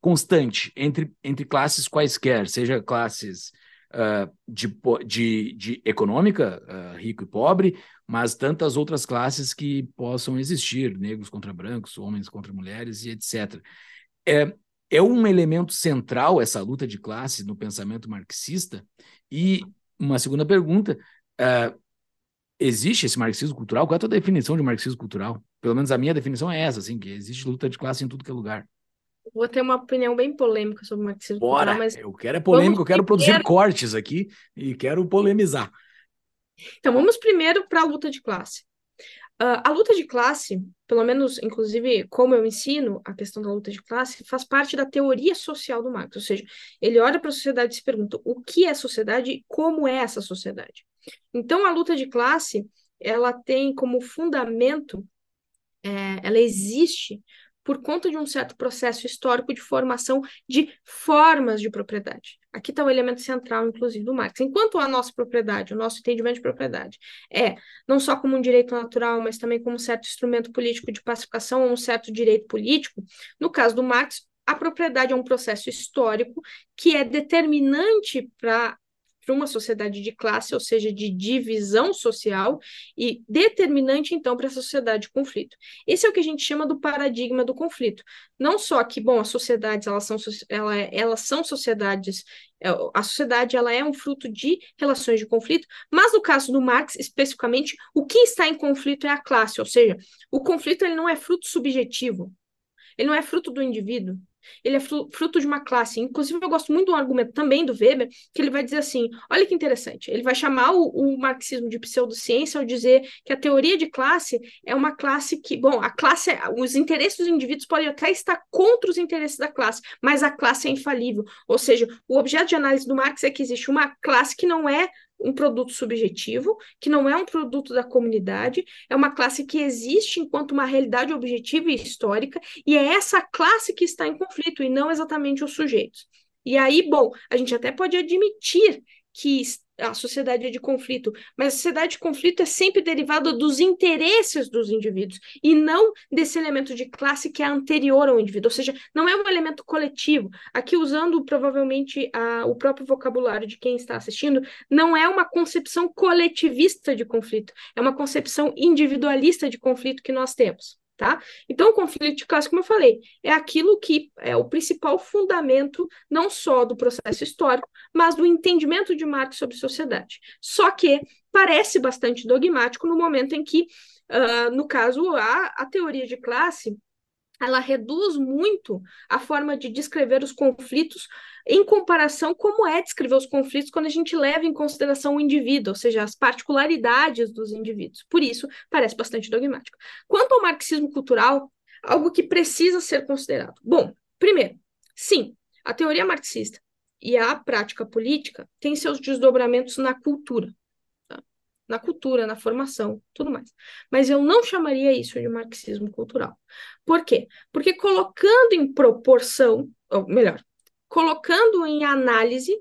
constante entre, entre classes quaisquer, seja classes uh, de, de, de econômica, rico e pobre, mas tantas outras classes que possam existir, negros contra brancos, homens contra mulheres e etc. É, é um elemento central essa luta de classe no pensamento marxista? E uma segunda pergunta: uh, existe esse marxismo cultural? Qual é a tua definição de marxismo cultural? Pelo menos a minha definição é essa, assim, que existe luta de classe em tudo que é lugar. Vou ter uma opinião bem polêmica sobre o marxismo Bora, cultural, mas. Eu quero é polêmico, eu quero primeiro... produzir cortes aqui e quero polemizar. Então, vamos primeiro para a luta de classe. Uh, a luta de classe, pelo menos, inclusive, como eu ensino a questão da luta de classe, faz parte da teoria social do Marx. Ou seja, ele olha para a sociedade e se pergunta o que é sociedade e como é essa sociedade. Então, a luta de classe, ela tem como fundamento, é, ela existe por conta de um certo processo histórico de formação de formas de propriedade. Aqui está o elemento central, inclusive, do Marx. Enquanto a nossa propriedade, o nosso entendimento de propriedade, é não só como um direito natural, mas também como um certo instrumento político de pacificação ou um certo direito político, no caso do Marx, a propriedade é um processo histórico que é determinante para para uma sociedade de classe, ou seja, de divisão social, e determinante, então, para essa sociedade de conflito. Esse é o que a gente chama do paradigma do conflito. Não só que, bom, as sociedades, elas são, ela, elas são sociedades, é, a sociedade ela é um fruto de relações de conflito, mas no caso do Marx, especificamente, o que está em conflito é a classe, ou seja, o conflito ele não é fruto subjetivo, ele não é fruto do indivíduo, ele é fruto de uma classe. Inclusive, eu gosto muito do argumento também do Weber, que ele vai dizer assim: olha que interessante, ele vai chamar o, o marxismo de pseudociência ao dizer que a teoria de classe é uma classe que, bom, a classe, os interesses dos indivíduos podem até estar contra os interesses da classe, mas a classe é infalível. Ou seja, o objeto de análise do Marx é que existe uma classe que não é um produto subjetivo, que não é um produto da comunidade, é uma classe que existe enquanto uma realidade objetiva e histórica, e é essa classe que está em conflito, e não exatamente os sujeitos. E aí, bom, a gente até pode admitir que a sociedade é de conflito, mas a sociedade de conflito é sempre derivada dos interesses dos indivíduos e não desse elemento de classe que é anterior ao indivíduo, ou seja, não é um elemento coletivo. Aqui, usando provavelmente a, o próprio vocabulário de quem está assistindo, não é uma concepção coletivista de conflito, é uma concepção individualista de conflito que nós temos tá? Então, o conflito de classe, como eu falei, é aquilo que é o principal fundamento não só do processo histórico, mas do entendimento de Marx sobre sociedade. Só que parece bastante dogmático no momento em que, uh, no caso, a, a teoria de classe ela reduz muito a forma de descrever os conflitos em comparação como é descrever os conflitos quando a gente leva em consideração o indivíduo, ou seja, as particularidades dos indivíduos. Por isso, parece bastante dogmático. Quanto ao marxismo cultural, algo que precisa ser considerado. Bom, primeiro, sim, a teoria marxista e a prática política têm seus desdobramentos na cultura na cultura, na formação, tudo mais. Mas eu não chamaria isso de marxismo cultural. Por quê? Porque colocando em proporção, ou melhor, colocando em análise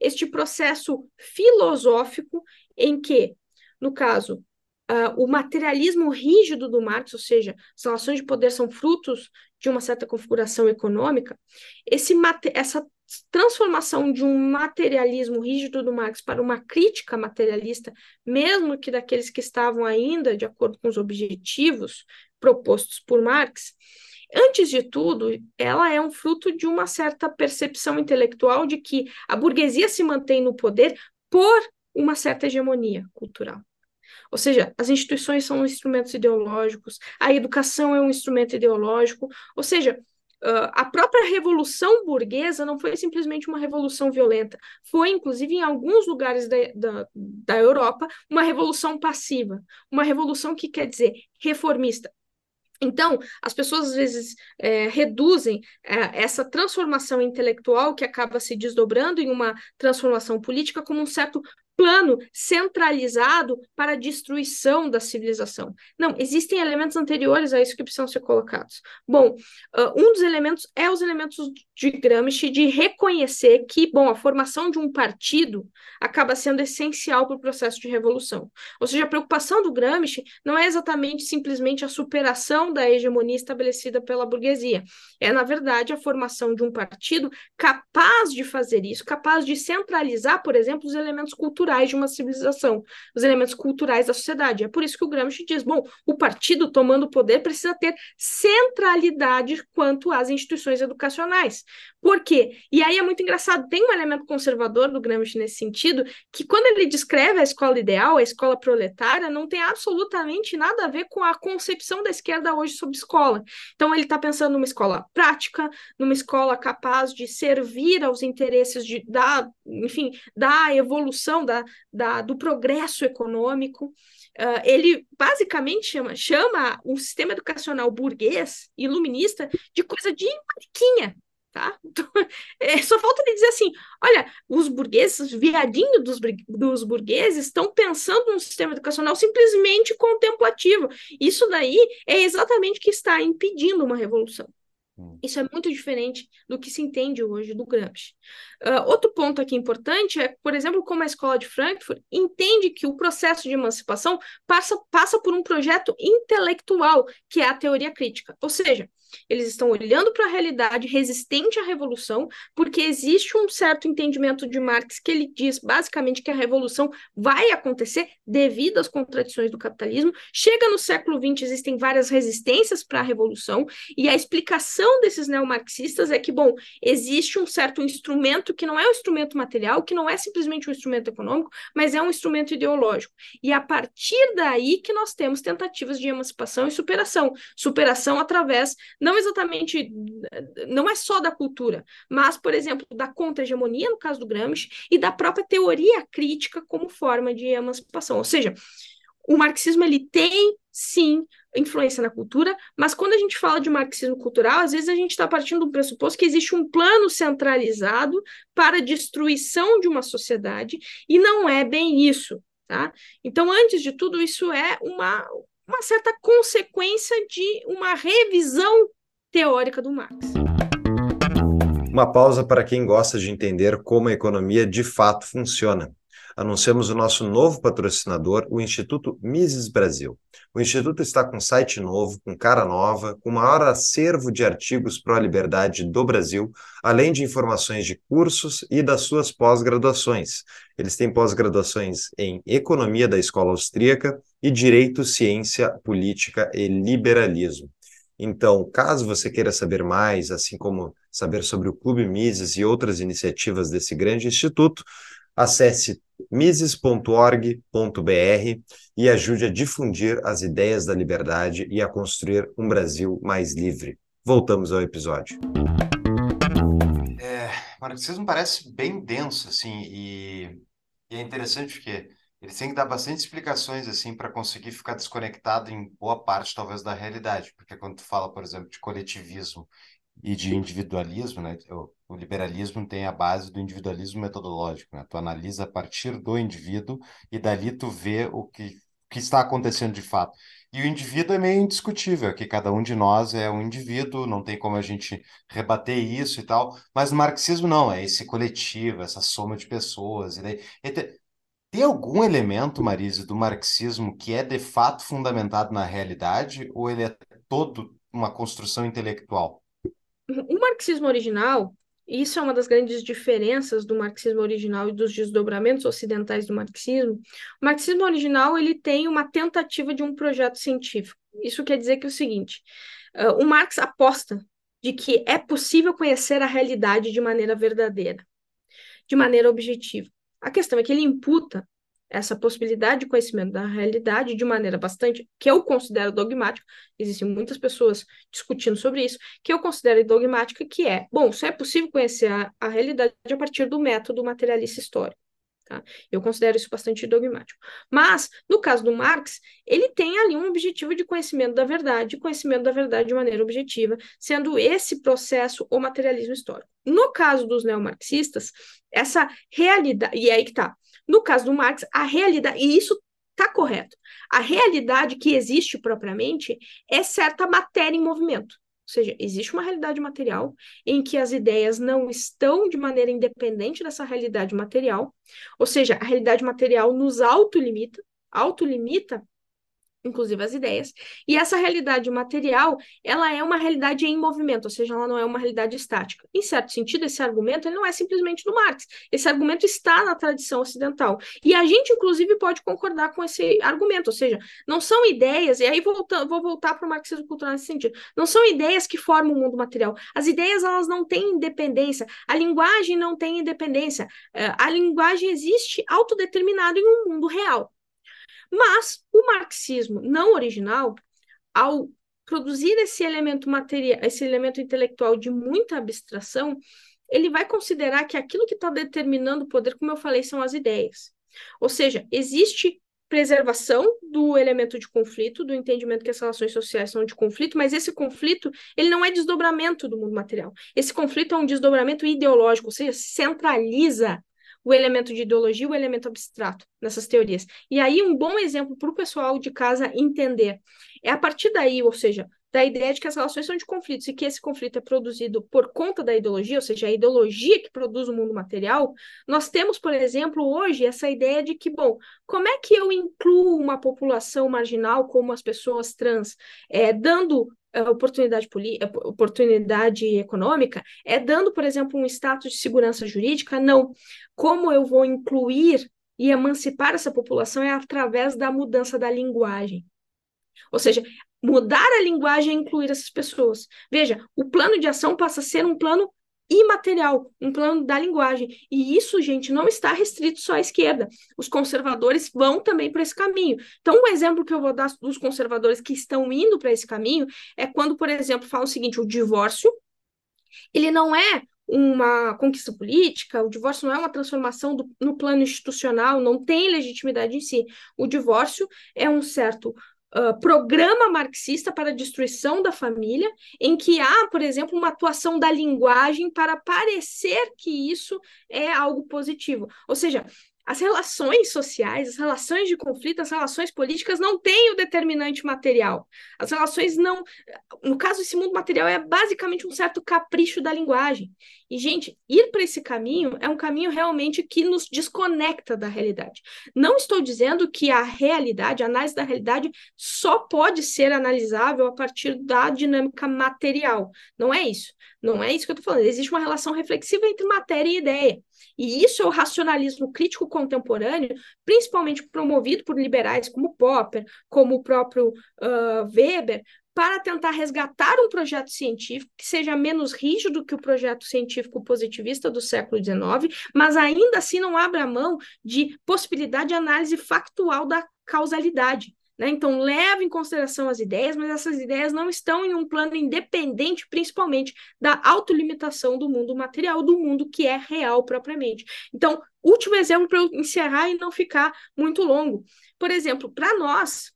este processo filosófico em que, no caso, uh, o materialismo rígido do Marx, ou seja, as relações de poder são frutos de uma certa configuração econômica, esse, essa transformação de um materialismo rígido do Marx para uma crítica materialista, mesmo que daqueles que estavam ainda de acordo com os objetivos propostos por Marx, antes de tudo, ela é um fruto de uma certa percepção intelectual de que a burguesia se mantém no poder por uma certa hegemonia cultural. Ou seja, as instituições são instrumentos ideológicos, a educação é um instrumento ideológico, ou seja, Uh, a própria revolução burguesa não foi simplesmente uma revolução violenta, foi, inclusive, em alguns lugares da, da, da Europa, uma revolução passiva, uma revolução que quer dizer reformista. Então, as pessoas às vezes é, reduzem é, essa transformação intelectual que acaba se desdobrando em uma transformação política como um certo plano centralizado para a destruição da civilização. Não, existem elementos anteriores a isso que precisam ser colocados. Bom, uh, um dos elementos é os elementos de Gramsci de reconhecer que, bom, a formação de um partido acaba sendo essencial para o processo de revolução. Ou seja, a preocupação do Gramsci não é exatamente simplesmente a superação da hegemonia estabelecida pela burguesia. É, na verdade, a formação de um partido capaz de fazer isso, capaz de centralizar, por exemplo, os elementos culturais culturais de uma civilização, os elementos culturais da sociedade. É por isso que o Gramsci diz: bom, o partido tomando o poder precisa ter centralidade quanto às instituições educacionais. Por quê? E aí é muito engraçado, tem um elemento conservador do Gramsci nesse sentido, que quando ele descreve a escola ideal, a escola proletária, não tem absolutamente nada a ver com a concepção da esquerda hoje sobre escola. Então ele está pensando numa escola prática, numa escola capaz de servir aos interesses de, da, enfim, da evolução, da, da, do progresso econômico. Uh, ele basicamente chama, chama o sistema educacional burguês, iluminista, de coisa de mariquinha, tá? Então, <laughs> é, só falta ele dizer assim, olha, os burgueses, os viadinhos dos, dos burgueses estão pensando num sistema educacional simplesmente contemplativo. Isso daí é exatamente o que está impedindo uma revolução. Hum. Isso é muito diferente do que se entende hoje do Gramsci. Uh, outro ponto aqui importante é, por exemplo, como a escola de Frankfurt entende que o processo de emancipação passa, passa por um projeto intelectual, que é a teoria crítica. Ou seja, eles estão olhando para a realidade resistente à revolução, porque existe um certo entendimento de Marx que ele diz basicamente que a revolução vai acontecer devido às contradições do capitalismo. Chega no século XX, existem várias resistências para a revolução, e a explicação desses neomarxistas é que, bom, existe um certo instrumento que não é um instrumento material, que não é simplesmente um instrumento econômico, mas é um instrumento ideológico. E a partir daí que nós temos tentativas de emancipação e superação. Superação através, não exatamente, não é só da cultura, mas, por exemplo, da contra-hegemonia, no caso do Gramsci, e da própria teoria crítica como forma de emancipação. Ou seja, o marxismo ele tem sim influência na cultura, mas quando a gente fala de marxismo cultural, às vezes a gente está partindo do pressuposto que existe um plano centralizado para a destruição de uma sociedade, e não é bem isso. Tá? Então, antes de tudo, isso é uma, uma certa consequência de uma revisão teórica do Marx. Uma pausa para quem gosta de entender como a economia de fato funciona anunciamos o nosso novo patrocinador, o Instituto Mises Brasil. O Instituto está com site novo, com cara nova, com maior acervo de artigos pró-liberdade do Brasil, além de informações de cursos e das suas pós-graduações. Eles têm pós-graduações em Economia da Escola Austríaca e Direito, Ciência, Política e Liberalismo. Então, caso você queira saber mais, assim como saber sobre o Clube Mises e outras iniciativas desse grande instituto, acesse mises.org.br e ajude a difundir as ideias da liberdade e a construir um Brasil mais livre. Voltamos ao episódio. É, marxismo parece bem denso, assim, e, e é interessante porque eles têm que dar bastante explicações, assim, para conseguir ficar desconectado em boa parte, talvez, da realidade. Porque quando tu fala, por exemplo, de coletivismo e de individualismo, né? O, o, liberalismo tem a base do individualismo metodológico, né? Tu analisa a partir do indivíduo e dali tu vê o que, que está acontecendo de fato. E o indivíduo é meio indiscutível, que cada um de nós é um indivíduo, não tem como a gente rebater isso e tal, mas no marxismo não, é esse coletivo, essa soma de pessoas. E daí, tem algum elemento, Marise, do marxismo que é de fato fundamentado na realidade ou ele é todo uma construção intelectual? o marxismo original, isso é uma das grandes diferenças do marxismo original e dos desdobramentos ocidentais do marxismo. O marxismo original ele tem uma tentativa de um projeto científico. Isso quer dizer que é o seguinte: uh, o Marx aposta de que é possível conhecer a realidade de maneira verdadeira, de maneira objetiva. A questão é que ele imputa essa possibilidade de conhecimento da realidade de maneira bastante, que eu considero dogmática, existem muitas pessoas discutindo sobre isso, que eu considero dogmática, que é, bom, só é possível conhecer a, a realidade a partir do método materialista histórico. Tá? Eu considero isso bastante dogmático. Mas, no caso do Marx, ele tem ali um objetivo de conhecimento da verdade, conhecimento da verdade de maneira objetiva, sendo esse processo o materialismo histórico. No caso dos neomarxistas, essa realidade, e aí que tá, no caso do Marx, a realidade, e isso está correto, a realidade que existe propriamente é certa matéria em movimento. Ou seja, existe uma realidade material em que as ideias não estão de maneira independente dessa realidade material, ou seja, a realidade material nos autolimita, autolimita inclusive as ideias. E essa realidade material, ela é uma realidade em movimento, ou seja, ela não é uma realidade estática. Em certo sentido, esse argumento ele não é simplesmente do Marx. Esse argumento está na tradição ocidental. E a gente, inclusive, pode concordar com esse argumento, ou seja, não são ideias, e aí volta, vou voltar para o marxismo cultural nesse sentido, não são ideias que formam o mundo material. As ideias, elas não têm independência, a linguagem não tem independência, é, a linguagem existe autodeterminada em um mundo real. Mas o marxismo não original, ao produzir esse elemento material, esse elemento intelectual de muita abstração, ele vai considerar que aquilo que está determinando o poder, como eu falei, são as ideias. Ou seja, existe preservação do elemento de conflito, do entendimento que as relações sociais são de conflito, mas esse conflito, ele não é desdobramento do mundo material. Esse conflito é um desdobramento ideológico, ou seja, centraliza o elemento de ideologia, o elemento abstrato nessas teorias. E aí, um bom exemplo para o pessoal de casa entender é a partir daí, ou seja, da ideia de que as relações são de conflitos e que esse conflito é produzido por conta da ideologia, ou seja, a ideologia que produz o mundo material, nós temos, por exemplo, hoje essa ideia de que, bom, como é que eu incluo uma população marginal como as pessoas trans, é, dando oportunidade, oportunidade econômica? É dando, por exemplo, um status de segurança jurídica? Não. Como eu vou incluir e emancipar essa população é através da mudança da linguagem. Ou seja, mudar a linguagem é incluir essas pessoas. Veja, o plano de ação passa a ser um plano imaterial, um plano da linguagem. E isso, gente, não está restrito só à esquerda. Os conservadores vão também para esse caminho. Então, um exemplo que eu vou dar dos conservadores que estão indo para esse caminho é quando, por exemplo, falam o seguinte: o divórcio, ele não é uma conquista política, o divórcio não é uma transformação do, no plano institucional, não tem legitimidade em si. O divórcio é um certo uh, programa marxista para a destruição da família, em que há, por exemplo, uma atuação da linguagem para parecer que isso é algo positivo. Ou seja, as relações sociais, as relações de conflito, as relações políticas não têm o determinante material. As relações não. No caso, esse mundo material é basicamente um certo capricho da linguagem. E, gente, ir para esse caminho é um caminho realmente que nos desconecta da realidade. Não estou dizendo que a realidade, a análise da realidade, só pode ser analisável a partir da dinâmica material. Não é isso. Não é isso que eu estou falando. Existe uma relação reflexiva entre matéria e ideia. E isso é o racionalismo crítico contemporâneo, principalmente promovido por liberais como Popper, como o próprio uh, Weber, para tentar resgatar um projeto científico que seja menos rígido que o projeto científico positivista do século XIX, mas ainda assim não abra mão de possibilidade de análise factual da causalidade. Né? Então, leva em consideração as ideias, mas essas ideias não estão em um plano independente, principalmente da autolimitação do mundo material, do mundo que é real propriamente. Então, último exemplo para eu encerrar e não ficar muito longo. Por exemplo, para nós,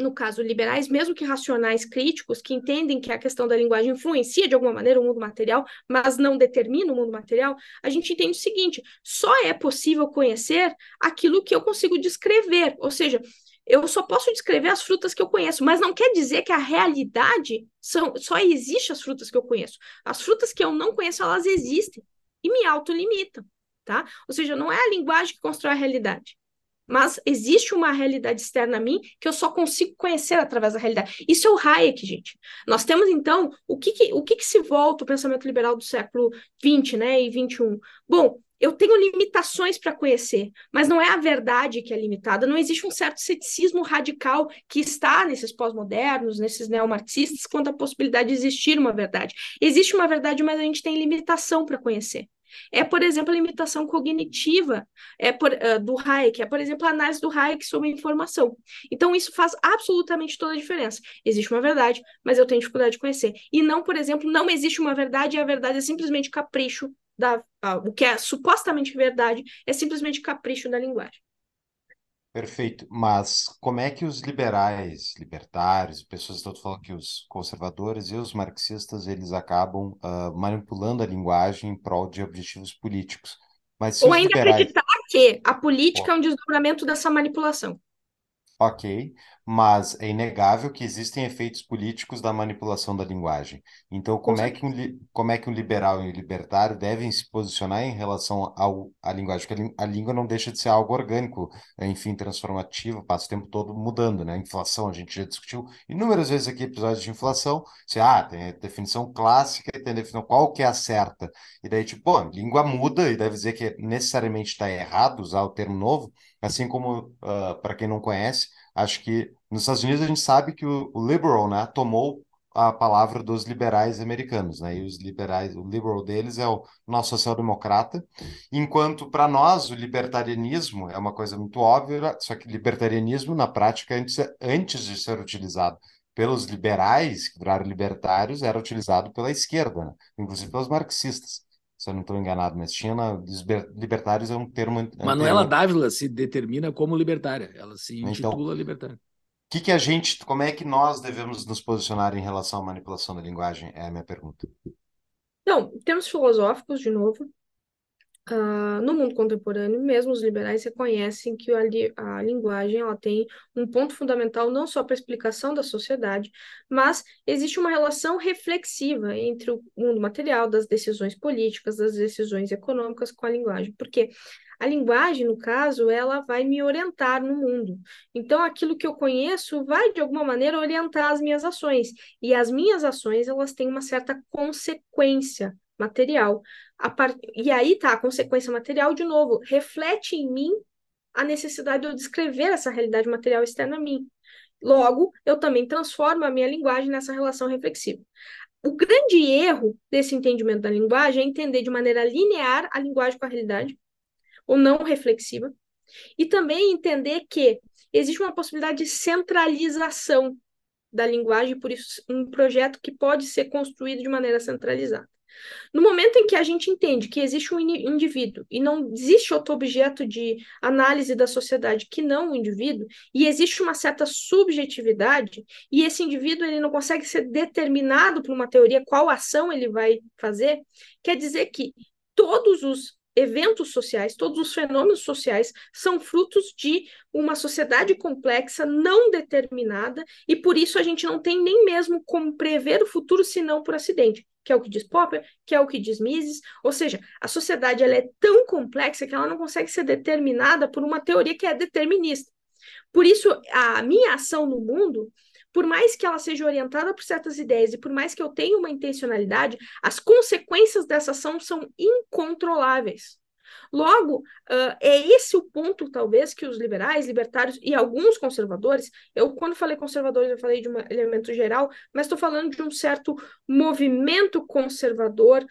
no caso, liberais, mesmo que racionais críticos, que entendem que a questão da linguagem influencia de alguma maneira o mundo material, mas não determina o mundo material, a gente entende o seguinte: só é possível conhecer aquilo que eu consigo descrever. Ou seja, eu só posso descrever as frutas que eu conheço, mas não quer dizer que a realidade são, só existe as frutas que eu conheço. As frutas que eu não conheço, elas existem e me autolimitam, tá? Ou seja, não é a linguagem que constrói a realidade. Mas existe uma realidade externa a mim que eu só consigo conhecer através da realidade. Isso é o Hayek, gente. Nós temos, então, o que, que o que, que se volta o pensamento liberal do século XX né, e XXI? Bom, eu tenho limitações para conhecer, mas não é a verdade que é limitada. Não existe um certo ceticismo radical que está nesses pós-modernos, nesses neomarxistas, quanto à possibilidade de existir uma verdade. Existe uma verdade, mas a gente tem limitação para conhecer. É, por exemplo, a limitação cognitiva é por, uh, do Hayek, é, por exemplo, a análise do Hayek sobre a informação. Então, isso faz absolutamente toda a diferença. Existe uma verdade, mas eu tenho dificuldade de conhecer. E não, por exemplo, não existe uma verdade e a verdade é simplesmente capricho da, o que é supostamente verdade é simplesmente capricho da linguagem. Perfeito, mas como é que os liberais, libertários, pessoas estão falando que os conservadores e os marxistas eles acabam uh, manipulando a linguagem em prol de objetivos políticos? Mas Ou ainda liberais... acreditar que a política oh. é um desdobramento dessa manipulação. Ok, mas é inegável que existem efeitos políticos da manipulação da linguagem. Então, como é que um, como é que um liberal e um libertário devem se posicionar em relação ao, à linguagem? Porque a, língua não deixa de ser algo orgânico, enfim, transformativo, passa o tempo todo mudando, né? Inflação, a gente já discutiu inúmeras vezes aqui episódios de inflação. Se, ah, tem a definição clássica e tem a definição qual que é a certa. E daí, tipo, pô, língua muda e deve dizer que necessariamente está errado usar o termo novo, assim como, uh, ah, para quem não conhece, Acho que nos Estados Unidos a gente sabe que o, o liberal, né, tomou a palavra dos liberais americanos, né? E os liberais, o liberal deles é o nosso social-democrata, enquanto para nós o libertarianismo é uma coisa muito óbvia, só que libertarianismo na prática antes, antes de ser utilizado pelos liberais, que viraram libertários, era utilizado pela esquerda, né? inclusive pelos marxistas se eu não estou enganado, mas tinha na, libertários é um termo. Manuela Dávila se determina como libertária, ela se então, intitula então, libertária. O que, que a gente, como é que nós devemos nos posicionar em relação à manipulação da linguagem? É a minha pergunta. Então, termos filosóficos, de novo, Uh, no mundo contemporâneo, mesmo os liberais reconhecem que a, li a linguagem ela tem um ponto fundamental não só para a explicação da sociedade, mas existe uma relação reflexiva entre o mundo material, das decisões políticas, das decisões econômicas com a linguagem. Porque A linguagem, no caso, ela vai me orientar no mundo. Então, aquilo que eu conheço vai, de alguma maneira, orientar as minhas ações. E as minhas ações, elas têm uma certa consequência material. Par... E aí tá, a consequência material, de novo, reflete em mim a necessidade de eu descrever essa realidade material externa a mim. Logo, eu também transformo a minha linguagem nessa relação reflexiva. O grande erro desse entendimento da linguagem é entender de maneira linear a linguagem com a realidade, ou não reflexiva, e também entender que existe uma possibilidade de centralização da linguagem, por isso um projeto que pode ser construído de maneira centralizada. No momento em que a gente entende que existe um indivíduo e não existe outro objeto de análise da sociedade que não o indivíduo, e existe uma certa subjetividade, e esse indivíduo ele não consegue ser determinado por uma teoria qual ação ele vai fazer, quer dizer que todos os eventos sociais, todos os fenômenos sociais são frutos de uma sociedade complexa, não determinada, e por isso a gente não tem nem mesmo como prever o futuro senão por acidente que é o que diz Popper, que é o que diz Mises, ou seja, a sociedade ela é tão complexa que ela não consegue ser determinada por uma teoria que é determinista. Por isso, a minha ação no mundo, por mais que ela seja orientada por certas ideias e por mais que eu tenha uma intencionalidade, as consequências dessa ação são incontroláveis. Logo, uh, é esse o ponto, talvez, que os liberais, libertários e alguns conservadores, eu, quando falei conservadores, eu falei de um elemento geral, mas estou falando de um certo movimento conservador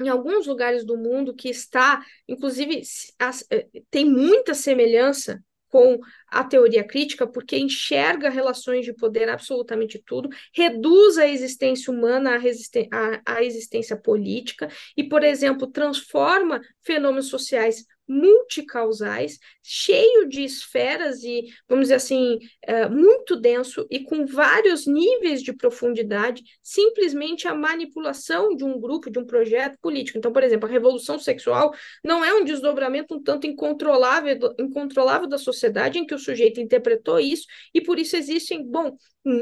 em alguns lugares do mundo que está, inclusive, as, eh, tem muita semelhança com a teoria crítica, porque enxerga relações de poder absolutamente tudo, reduz a existência humana à, à, à existência política e, por exemplo, transforma fenômenos sociais multicausais, cheio de esferas e, vamos dizer assim, é, muito denso e com vários níveis de profundidade, simplesmente a manipulação de um grupo, de um projeto político. Então, por exemplo, a revolução sexual não é um desdobramento um tanto incontrolável, incontrolável da sociedade em que o sujeito interpretou isso e por isso existem, bom,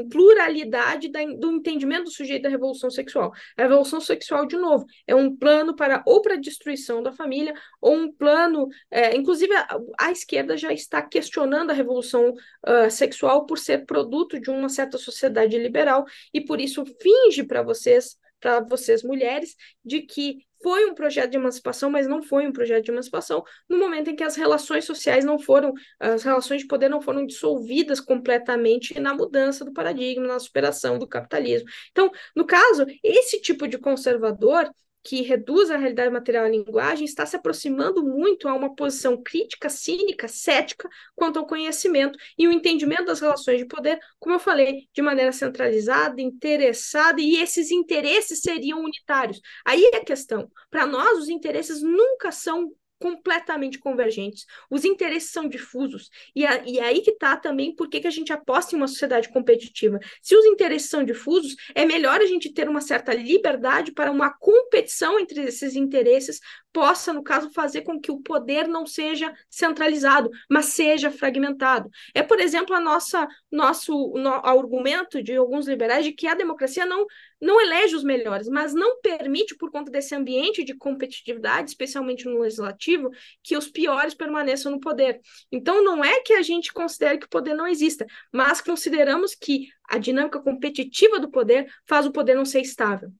pluralidade da, do entendimento do sujeito da revolução sexual. A revolução sexual, de novo, é um plano para ou para a destruição da família, ou um plano. É, inclusive, a, a, esquerda já está questionando a revolução uh, sexual por ser produto de uma certa sociedade liberal, e por isso finge para vocês para vocês mulheres de que foi um projeto de emancipação, mas não foi um projeto de emancipação, no momento em que as relações sociais não foram, as relações de poder não foram dissolvidas completamente na mudança do paradigma, na superação do capitalismo. Então, no caso, esse tipo de conservador que reduz a realidade material à linguagem está se aproximando muito a uma posição crítica, cínica, cética quanto ao conhecimento e o entendimento das relações de poder, como eu falei, de maneira centralizada, interessada, e esses interesses seriam unitários. Aí é a questão. Para nós, os interesses nunca são completamente convergentes. Os interesses são difusos. E, a, e é aí que está também por que a gente aposta em uma sociedade competitiva. Se os interesses são difusos, é melhor a gente ter uma certa liberdade para uma competição entre esses interesses possa, no caso, fazer com que o poder não seja centralizado, mas seja fragmentado. É, por exemplo, a nossa nosso no, argumento de alguns liberais de que a democracia não não elege os melhores, mas não permite, por conta desse ambiente de competitividade, especialmente no legislativo, que os piores permaneçam no poder. Então, não é que a gente considere que o poder não exista, mas consideramos que a dinâmica competitiva do poder faz o poder não ser estável.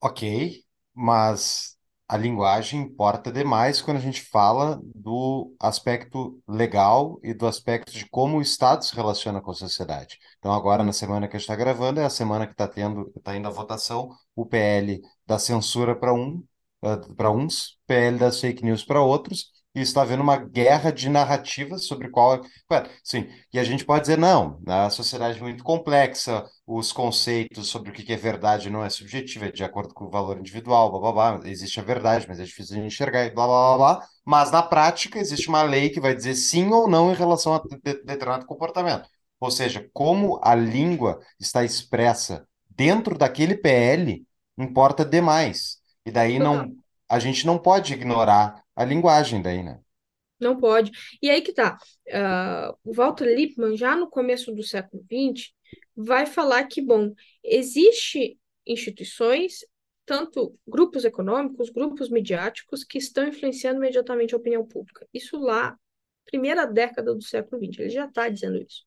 Ok, mas a linguagem importa demais quando a gente fala do aspecto legal e do aspecto de como o Estado se relaciona com a sociedade. Então, agora, na semana que a gente está gravando, é a semana que está tendo, está indo a votação, o PL da censura para um, uh, para uns, PL das fake news para outros, e está havendo uma guerra de narrativas sobre qual. Sim, e a gente pode dizer, não, a sociedade é muito complexa, os conceitos sobre o que é verdade não é subjetivo, é de acordo com o valor individual, blá blá blá, existe a verdade, mas é difícil de enxergar, blá blá blá blá. Mas na prática existe uma lei que vai dizer sim ou não em relação a de determinado comportamento. Ou seja, como a língua está expressa dentro daquele PL importa demais. E daí não, a gente não pode ignorar a linguagem daí, né? Não pode. E aí que tá. Uh, o Walter Lippmann, já no começo do século XX, vai falar que, bom, existe instituições tanto grupos econômicos, grupos midiáticos que estão influenciando imediatamente a opinião pública. Isso lá, primeira década do século XX, ele já está dizendo isso.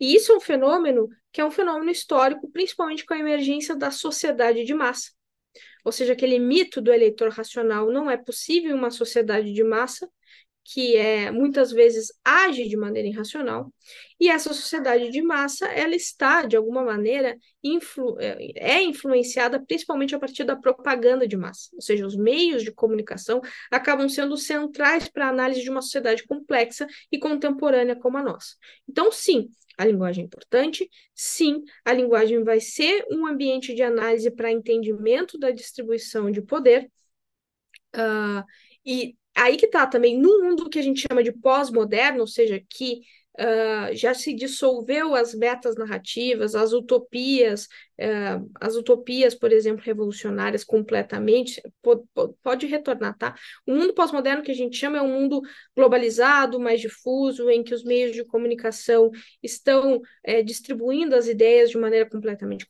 E isso é um fenômeno que é um fenômeno histórico, principalmente com a emergência da sociedade de massa. Ou seja, aquele mito do eleitor racional não é possível em uma sociedade de massa, que é muitas vezes age de maneira irracional, e essa sociedade de massa, ela está, de alguma maneira, influ é, é influenciada principalmente a partir da propaganda de massa, ou seja, os meios de comunicação acabam sendo centrais para a análise de uma sociedade complexa e contemporânea como a nossa. Então, sim, a linguagem é importante, sim, a linguagem vai ser um ambiente de análise para entendimento da distribuição de poder, uh, e aí que está também, no mundo que a gente chama de pós-moderno, ou seja, que uh, já se dissolveu as metas narrativas, as utopias, uh, as utopias, por exemplo, revolucionárias completamente, pode, pode retornar, tá? O mundo pós-moderno que a gente chama é um mundo globalizado, mais difuso, em que os meios de comunicação estão é, distribuindo as ideias de maneira completamente,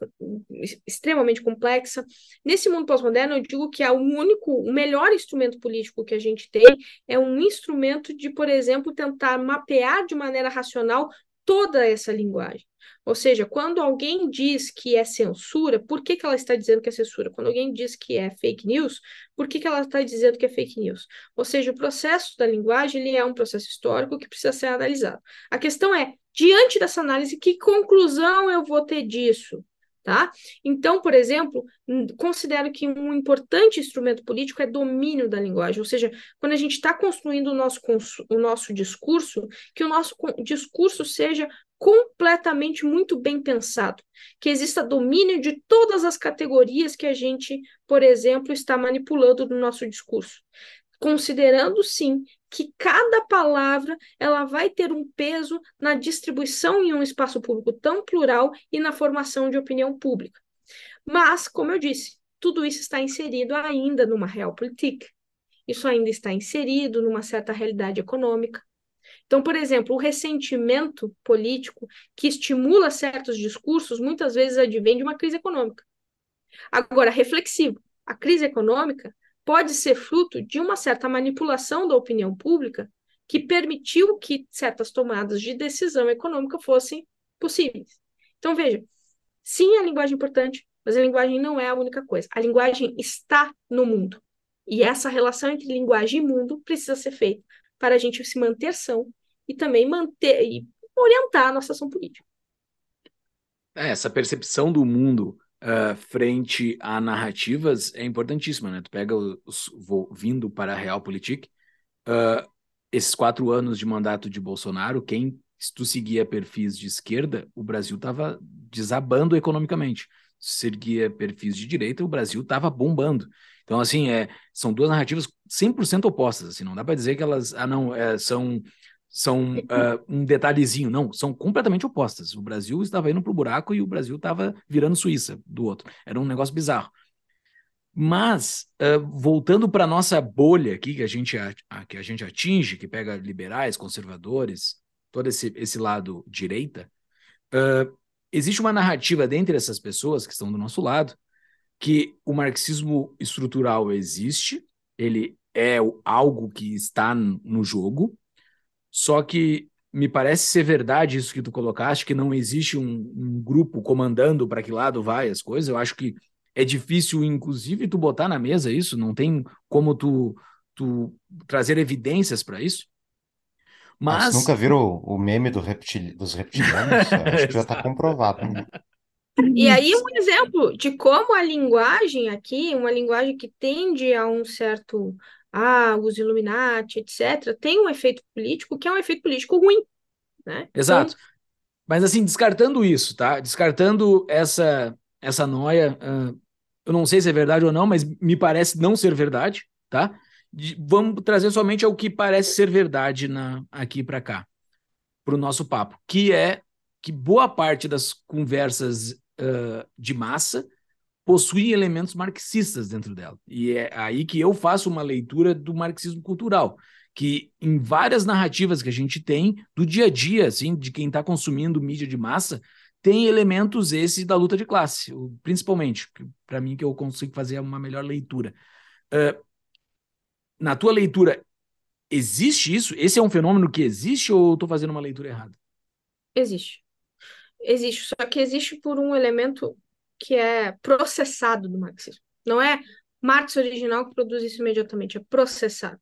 extremamente complexa. Nesse mundo pós-moderno, eu digo que é o único, o melhor instrumento político que a gente tem é um instrumento de, por exemplo, tentar mapear de maneira racional toda essa linguagem. Ou seja, quando alguém diz que é censura, por que, que ela está dizendo que é censura? Quando alguém diz que é fake news, por que, que ela está dizendo que é fake news? Ou seja, o processo da linguagem ele é um processo histórico que precisa ser analisado. A questão é, diante dessa análise, que conclusão eu vou ter disso? Tá? Então, por exemplo, considero que um importante instrumento político é domínio da linguagem, ou seja, quando a gente está construindo o nosso, o nosso discurso, que o nosso discurso seja completamente muito bem pensado, que exista domínio de todas as categorias que a gente, por exemplo, está manipulando no nosso discurso considerando sim que cada palavra ela vai ter um peso na distribuição em um espaço público tão plural e na formação de opinião pública. Mas, como eu disse, tudo isso está inserido ainda numa realpolitik. Isso ainda está inserido numa certa realidade econômica. Então, por exemplo, o ressentimento político que estimula certos discursos muitas vezes advém de uma crise econômica. Agora, reflexivo, a crise econômica pode ser fruto de uma certa manipulação da opinião pública que permitiu que certas tomadas de decisão econômica fossem possíveis. Então, veja, sim, a linguagem é importante, mas a linguagem não é a única coisa. A linguagem está no mundo. E essa relação entre linguagem e mundo precisa ser feita para a gente se manter são e também manter e orientar a nossa ação política. É, essa percepção do mundo uh, frente a narrativas é importantíssima, né? Tu pega os, vindo para a Realpolitik, uh, esses quatro anos de mandato de Bolsonaro, quem se tu seguia perfis de esquerda, o Brasil estava desabando economicamente. Se seguia perfis de direita, o Brasil estava bombando. Então, assim, é, são duas narrativas 100% opostas. Assim, não dá para dizer que elas ah, não, é, são são uh, um detalhezinho, não, são completamente opostas. O Brasil estava indo para o buraco e o Brasil estava virando Suíça do outro. Era um negócio bizarro. Mas, uh, voltando para a nossa bolha aqui, que a, gente, a, que a gente atinge, que pega liberais, conservadores, todo esse, esse lado direita, uh, existe uma narrativa dentre essas pessoas que estão do nosso lado, que o marxismo estrutural existe, ele é algo que está no jogo, só que me parece ser verdade isso que tu colocaste, que não existe um, um grupo comandando para que lado vai as coisas. Eu acho que é difícil, inclusive, tu botar na mesa isso, não tem como tu, tu trazer evidências para isso. Mas... nunca viram o, meme do reptil... dos reptilianos? acho que já está <laughs> comprovado. Né? E aí um exemplo de como a linguagem aqui, uma linguagem que tende a um certo ah, os Illuminati, etc., tem um efeito político que é um efeito político ruim. Né? Exato. Então... Mas assim, descartando isso, tá? Descartando essa, essa noia, uh, eu não sei se é verdade ou não, mas me parece não ser verdade, tá? De, vamos trazer somente ao que parece ser verdade na, aqui para cá, para o nosso papo, que é que boa parte das conversas uh, de massa possui elementos marxistas dentro dela. E é aí que eu faço uma leitura do marxismo cultural, que em várias narrativas que a gente tem do dia a dia, assim, de quem está consumindo mídia de massa, tem elementos esses da luta de classe, principalmente, para mim que eu consigo fazer uma melhor leitura. Uh, na tua leitura, existe isso? Esse é um fenômeno que existe ou estou fazendo uma leitura errada? Existe. Existe, só que existe por um elemento que é processado do marxismo. Não é Marx original que produz isso imediatamente, é processado.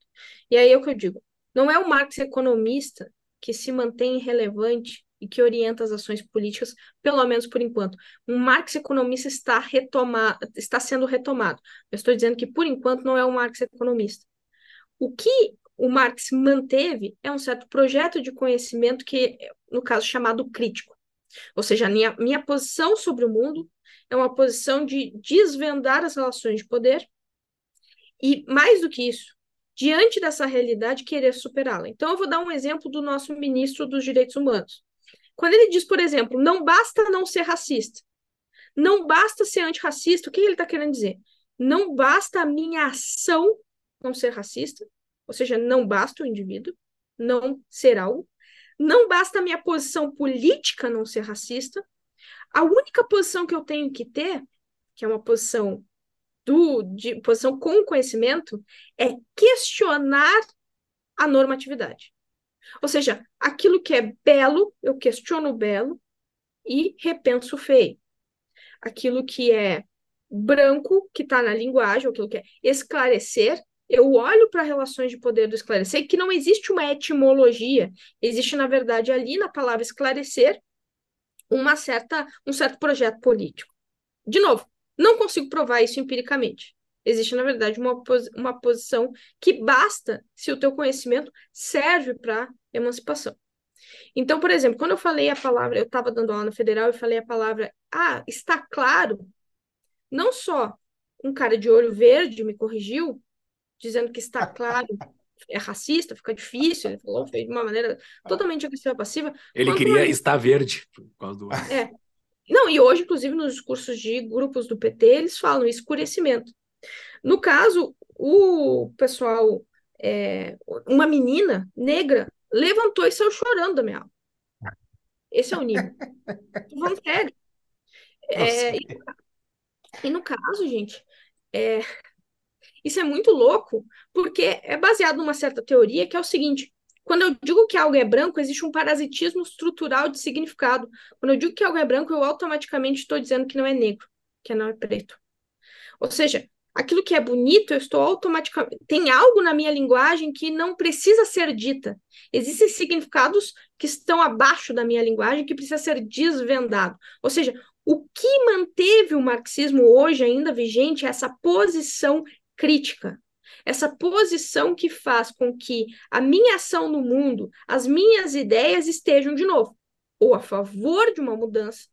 E aí é o que eu digo. Não é o Marx economista que se mantém relevante e que orienta as ações políticas, pelo menos por enquanto. Um Marx economista está retomado, está sendo retomado. Eu estou dizendo que por enquanto não é o Marx economista. O que o Marx manteve é um certo projeto de conhecimento que, no caso, chamado crítico. Ou seja, minha, minha posição sobre o mundo é uma posição de desvendar as relações de poder e, mais do que isso, diante dessa realidade, querer superá-la. Então, eu vou dar um exemplo do nosso ministro dos Direitos Humanos. Quando ele diz, por exemplo, não basta não ser racista, não basta ser antirracista, o que ele está querendo dizer? Não basta a minha ação não ser racista, ou seja, não basta o indivíduo não ser algo, não basta a minha posição política não ser racista, a única posição que eu tenho que ter, que é uma posição do, de posição com conhecimento, é questionar a normatividade. Ou seja, aquilo que é belo, eu questiono o belo e repenso o feio. Aquilo que é branco, que está na linguagem, aquilo que é esclarecer, eu olho para relações de poder do esclarecer, que não existe uma etimologia, existe, na verdade, ali na palavra esclarecer, uma certa, um certo projeto político. De novo, não consigo provar isso empiricamente. Existe, na verdade, uma, uma posição que basta se o teu conhecimento serve para emancipação. Então, por exemplo, quando eu falei a palavra, eu estava dando aula federal e falei a palavra, ah, está claro, não só um cara de olho verde me corrigiu, dizendo que está claro é racista, fica difícil, ele falou de uma maneira totalmente agressiva passiva. Ele queria estar verde por causa do É. Não, e hoje, inclusive, nos discursos de grupos do PT, eles falam escurecimento. No caso, o pessoal, é, uma menina negra, levantou e saiu chorando da minha aula. Esse é o nível. <laughs> Vamos sério. É, e, e, no caso, gente, é, isso é muito louco, porque é baseado numa certa teoria que é o seguinte: quando eu digo que algo é branco, existe um parasitismo estrutural de significado. Quando eu digo que algo é branco, eu automaticamente estou dizendo que não é negro, que não é preto. Ou seja, aquilo que é bonito, eu estou automaticamente. Tem algo na minha linguagem que não precisa ser dita. Existem significados que estão abaixo da minha linguagem que precisa ser desvendado. Ou seja, o que manteve o marxismo hoje ainda vigente é essa posição crítica. Essa posição que faz com que a minha ação no mundo, as minhas ideias estejam, de novo, ou a favor de uma mudança,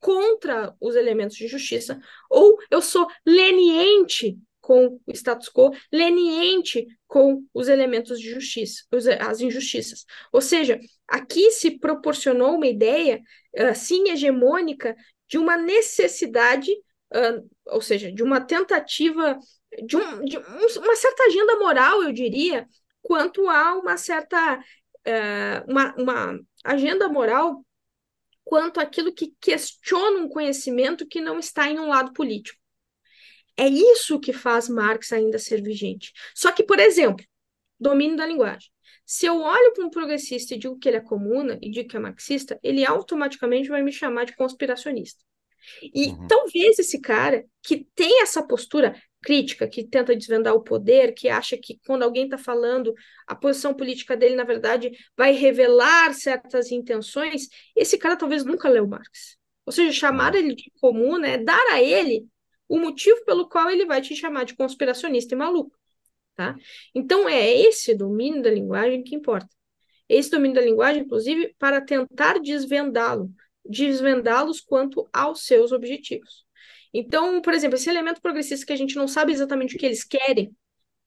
contra os elementos de justiça, ou eu sou leniente com o status quo, leniente com os elementos de justiça, as injustiças. Ou seja, aqui se proporcionou uma ideia, assim, hegemônica, de uma necessidade, uh, ou seja, de uma tentativa de, um, de um, uma certa agenda moral, eu diria, quanto a uma certa uh, uma, uma agenda moral quanto àquilo que questiona um conhecimento que não está em um lado político. É isso que faz Marx ainda ser vigente. Só que, por exemplo, domínio da linguagem. Se eu olho para um progressista e digo que ele é comuna e digo que é marxista, ele automaticamente vai me chamar de conspiracionista. E uhum. talvez esse cara que tem essa postura crítica, que tenta desvendar o poder, que acha que quando alguém está falando, a posição política dele, na verdade, vai revelar certas intenções, esse cara talvez nunca leu Marx. Ou seja, chamar ele de comum é dar a ele o motivo pelo qual ele vai te chamar de conspiracionista e maluco. Tá? Então, é esse domínio da linguagem que importa. Esse domínio da linguagem, inclusive, para tentar desvendá-lo, desvendá-los quanto aos seus objetivos. Então, por exemplo, esse elemento progressista que a gente não sabe exatamente o que eles querem,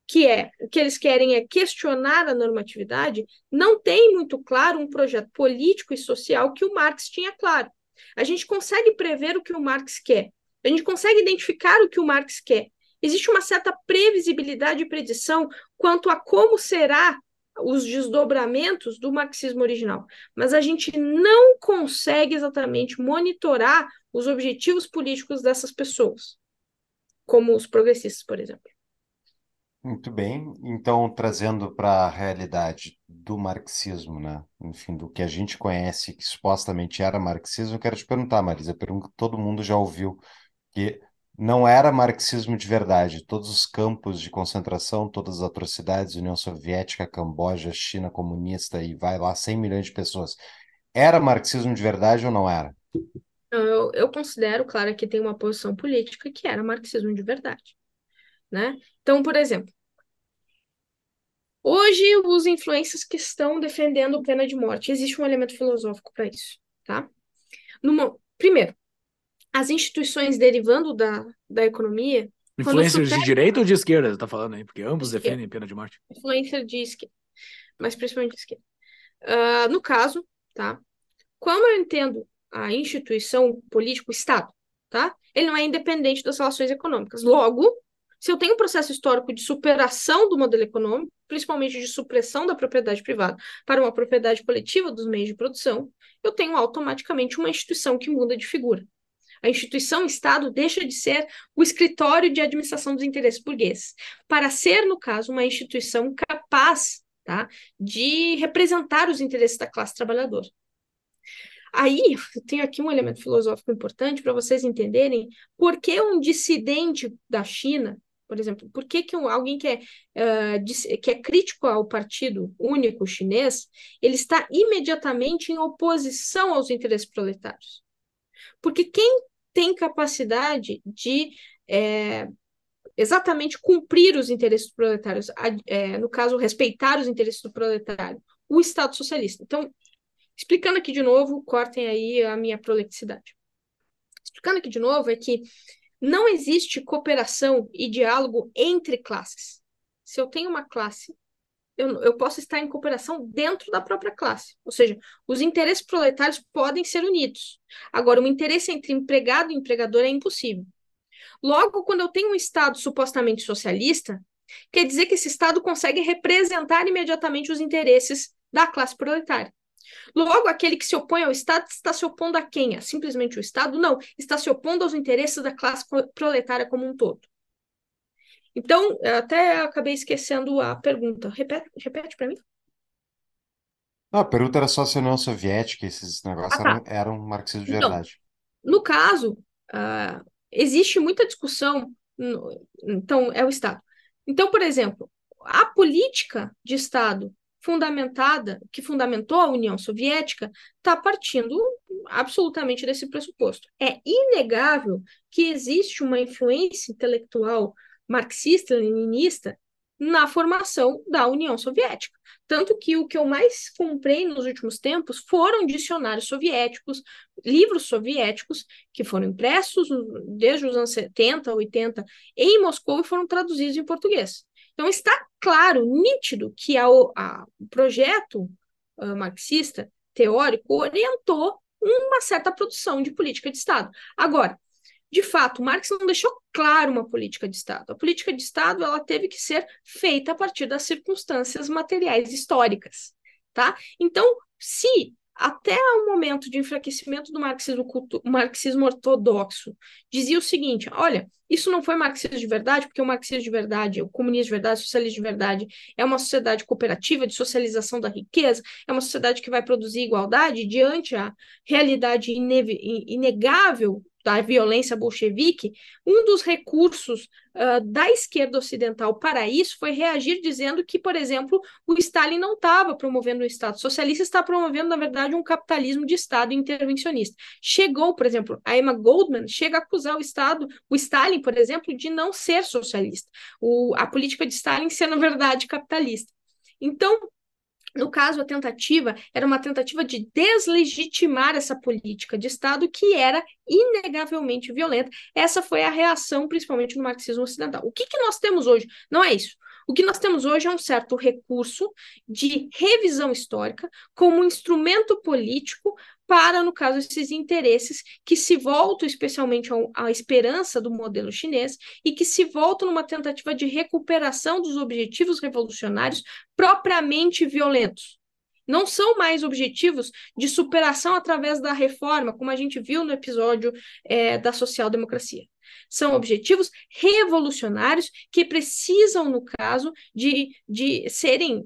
que é o que eles querem é questionar a normatividade, não tem muito claro um projeto político e social que o Marx tinha claro. A gente consegue prever o que o Marx quer, a gente consegue identificar o que o Marx quer. Existe uma certa previsibilidade e predição quanto a como será os desdobramentos do marxismo original, mas a gente não consegue exatamente monitorar os objetivos políticos dessas pessoas, como os progressistas, por exemplo. Muito bem. Então, trazendo para a realidade do marxismo, né? Enfim, do que a gente conhece, que supostamente era marxismo, eu quero te perguntar, Marisa, pergunta que todo mundo já ouviu, que não era marxismo de verdade. Todos os campos de concentração, todas as atrocidades, União Soviética, Camboja, China comunista e vai lá 100 milhões de pessoas. Era marxismo de verdade ou não era? Eu, eu considero, claro, que tem uma posição política que era marxismo de verdade. Né? Então, por exemplo, hoje os influências que estão defendendo pena de morte, existe um elemento filosófico para isso, tá? Numa, primeiro, as instituições derivando da, da economia. Influências de direita ou de esquerda, você tá falando aí? Porque ambos de defendem pena de morte. Influência de esquerda, mas principalmente de esquerda. Uh, no caso, tá? Como eu entendo a instituição político, o Estado, tá? Ele não é independente das relações econômicas. Logo, se eu tenho um processo histórico de superação do modelo econômico, principalmente de supressão da propriedade privada para uma propriedade coletiva dos meios de produção, eu tenho automaticamente uma instituição que muda de figura. A instituição Estado deixa de ser o escritório de administração dos interesses burgueses, para ser, no caso, uma instituição capaz tá, de representar os interesses da classe trabalhadora. Aí, eu tenho aqui um elemento filosófico importante para vocês entenderem por que um dissidente da China por exemplo, por que, que alguém que é, uh, que é crítico ao Partido Único Chinês, ele está imediatamente em oposição aos interesses proletários? Porque quem tem capacidade de é, exatamente cumprir os interesses proletários, é, no caso, respeitar os interesses do proletário, o Estado socialista. Então, explicando aqui de novo, cortem aí a minha prolixidade. Explicando aqui de novo, é que não existe cooperação e diálogo entre classes. Se eu tenho uma classe, eu, eu posso estar em cooperação dentro da própria classe. Ou seja, os interesses proletários podem ser unidos. Agora, o interesse entre empregado e empregador é impossível. Logo, quando eu tenho um Estado supostamente socialista, quer dizer que esse Estado consegue representar imediatamente os interesses da classe proletária. Logo, aquele que se opõe ao Estado está se opondo a quem? A simplesmente o Estado? Não, está se opondo aos interesses da classe proletária como um todo. Então, até acabei esquecendo a pergunta. Repete, repete para mim. Não, a pergunta era só se a União Soviética, esses negócios ah, tá. eram, eram marxismo de então, verdade. No caso, uh, existe muita discussão. No, então, é o Estado. Então, por exemplo, a política de Estado fundamentada, que fundamentou a União Soviética, está partindo absolutamente desse pressuposto. É inegável que existe uma influência intelectual marxista-leninista na formação da União Soviética. Tanto que o que eu mais comprei nos últimos tempos foram dicionários soviéticos, livros soviéticos, que foram impressos desde os anos 70, 80 em Moscou e foram traduzidos em português. Então, está claro, nítido, que a, a, o projeto uh, marxista teórico orientou uma certa produção de política de Estado. Agora, de fato, Marx não deixou claro uma política de Estado. A política de Estado ela teve que ser feita a partir das circunstâncias materiais históricas, tá? Então, se até o momento de enfraquecimento do marxismo, marxismo ortodoxo, dizia o seguinte: olha, isso não foi marxismo de verdade, porque o marxismo de verdade, o comunismo de verdade, o socialismo de verdade é uma sociedade cooperativa de socialização da riqueza, é uma sociedade que vai produzir igualdade diante a realidade inegável da violência bolchevique, um dos recursos uh, da esquerda ocidental para isso foi reagir dizendo que, por exemplo, o Stalin não estava promovendo um Estado socialista, está promovendo, na verdade, um capitalismo de Estado intervencionista. Chegou, por exemplo, a Emma Goldman chega a acusar o Estado, o Stalin, por exemplo, de não ser socialista, o, a política de Stalin ser, na verdade, capitalista. Então, no caso, a tentativa era uma tentativa de deslegitimar essa política de Estado que era inegavelmente violenta. Essa foi a reação, principalmente no marxismo ocidental. O que, que nós temos hoje? Não é isso. O que nós temos hoje é um certo recurso de revisão histórica como instrumento político para, no caso, esses interesses que se voltam especialmente à esperança do modelo chinês e que se voltam numa tentativa de recuperação dos objetivos revolucionários propriamente violentos. Não são mais objetivos de superação através da reforma, como a gente viu no episódio é, da social-democracia. São objetivos revolucionários que precisam, no caso, de, de serem,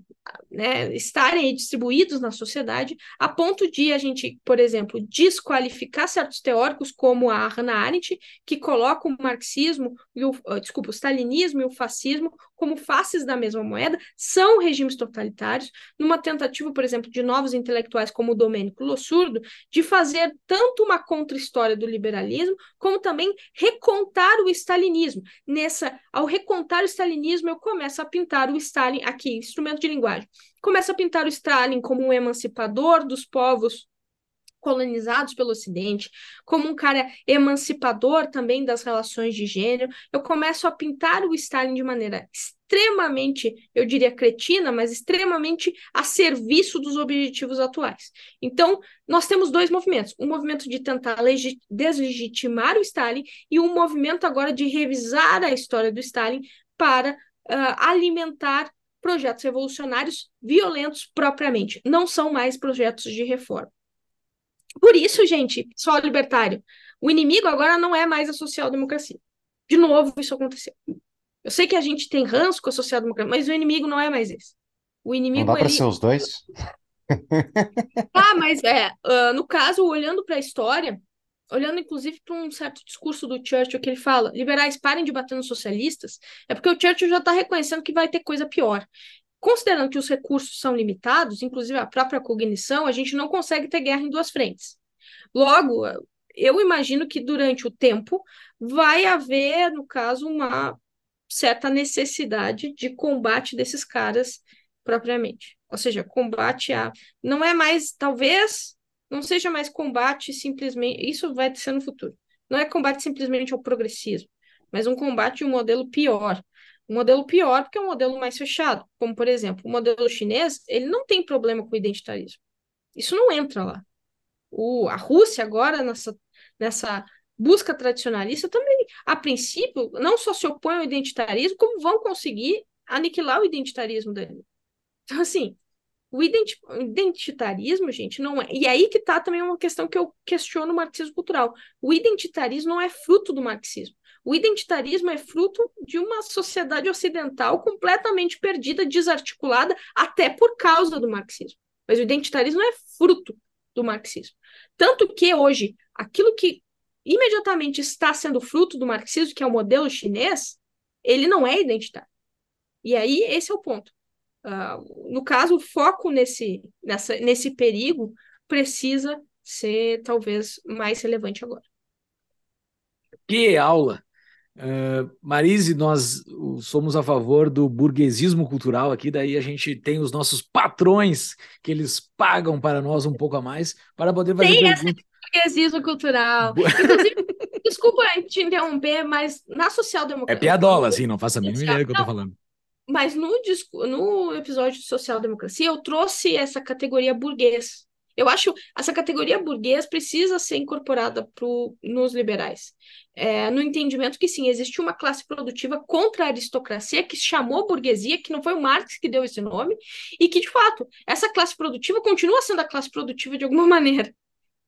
né, estarem distribuídos na sociedade, a ponto de a gente, por exemplo, desqualificar certos teóricos, como a Hannah Arendt, que coloca o marxismo, e o, ah, desculpa, o stalinismo e o fascismo como faces da mesma moeda, são regimes totalitários, numa tentativa, por exemplo, de novos intelectuais como o Domênico Lossurdo, de fazer tanto uma contra-história do liberalismo, como também recontar o stalinismo. Nessa, ao recontar o stalinismo, eu começo a pintar o Stalin aqui, instrumento de linguagem. Começo a pintar o Stalin como um emancipador dos povos colonizados pelo Ocidente, como um cara emancipador também das relações de gênero. Eu começo a pintar o Stalin de maneira extremamente, eu diria cretina, mas extremamente a serviço dos objetivos atuais. Então, nós temos dois movimentos: um movimento de tentar deslegitimar o Stalin e um movimento agora de revisar a história do Stalin para uh, alimentar projetos revolucionários violentos propriamente. Não são mais projetos de reforma. Por isso, gente, só libertário. O inimigo agora não é mais a social-democracia. De novo, isso aconteceu. Eu sei que a gente tem ranço com a social-democracia, mas o inimigo não é mais esse. O inimigo. Não dá para ele... ser os dois? <laughs> ah, mas é. Uh, no caso, olhando para a história, olhando inclusive para um certo discurso do Churchill que ele fala: liberais parem de bater nos socialistas, é porque o Churchill já está reconhecendo que vai ter coisa pior. Considerando que os recursos são limitados, inclusive a própria cognição, a gente não consegue ter guerra em duas frentes. Logo, eu imagino que durante o tempo vai haver, no caso, uma certa necessidade de combate desses caras propriamente. Ou seja, combate a. Não é mais, talvez, não seja mais combate simplesmente. Isso vai ser no futuro. Não é combate simplesmente ao progressismo, mas um combate a um modelo pior, um modelo pior porque é um modelo mais fechado, como por exemplo, o modelo chinês, ele não tem problema com o identitarismo. Isso não entra lá. O, a Rússia agora nessa, nessa busca tradicionalista também, a princípio, não só se opõe ao identitarismo, como vão conseguir aniquilar o identitarismo dele. Então, assim, o identitarismo, gente, não é. E aí que está também uma questão que eu questiono o marxismo cultural. O identitarismo não é fruto do marxismo. O identitarismo é fruto de uma sociedade ocidental completamente perdida, desarticulada, até por causa do marxismo. Mas o identitarismo é fruto do marxismo. Tanto que hoje, aquilo que imediatamente está sendo fruto do marxismo, que é o modelo chinês, ele não é identitário. E aí, esse é o ponto. Uh, no caso, o foco nesse, nessa, nesse perigo precisa ser talvez mais relevante agora. Que aula! Uh, Marise, nós somos a favor do burguesismo cultural aqui, daí a gente tem os nossos patrões que eles pagam para nós um pouco a mais para poder fazer tem perguntas. burguesismo cultural. Inclusive, <laughs> desculpa te interromper, mas na social-democracia... É piadola, assim, não faça a mínima ideia do que eu tô falando. Mas no, no episódio de social-democracia eu trouxe essa categoria burguês, eu acho essa categoria burguês precisa ser incorporada pro, nos liberais. É, no entendimento que sim, existe uma classe produtiva contra a aristocracia que chamou burguesia, que não foi o Marx que deu esse nome, e que, de fato, essa classe produtiva continua sendo a classe produtiva de alguma <laughs> maneira.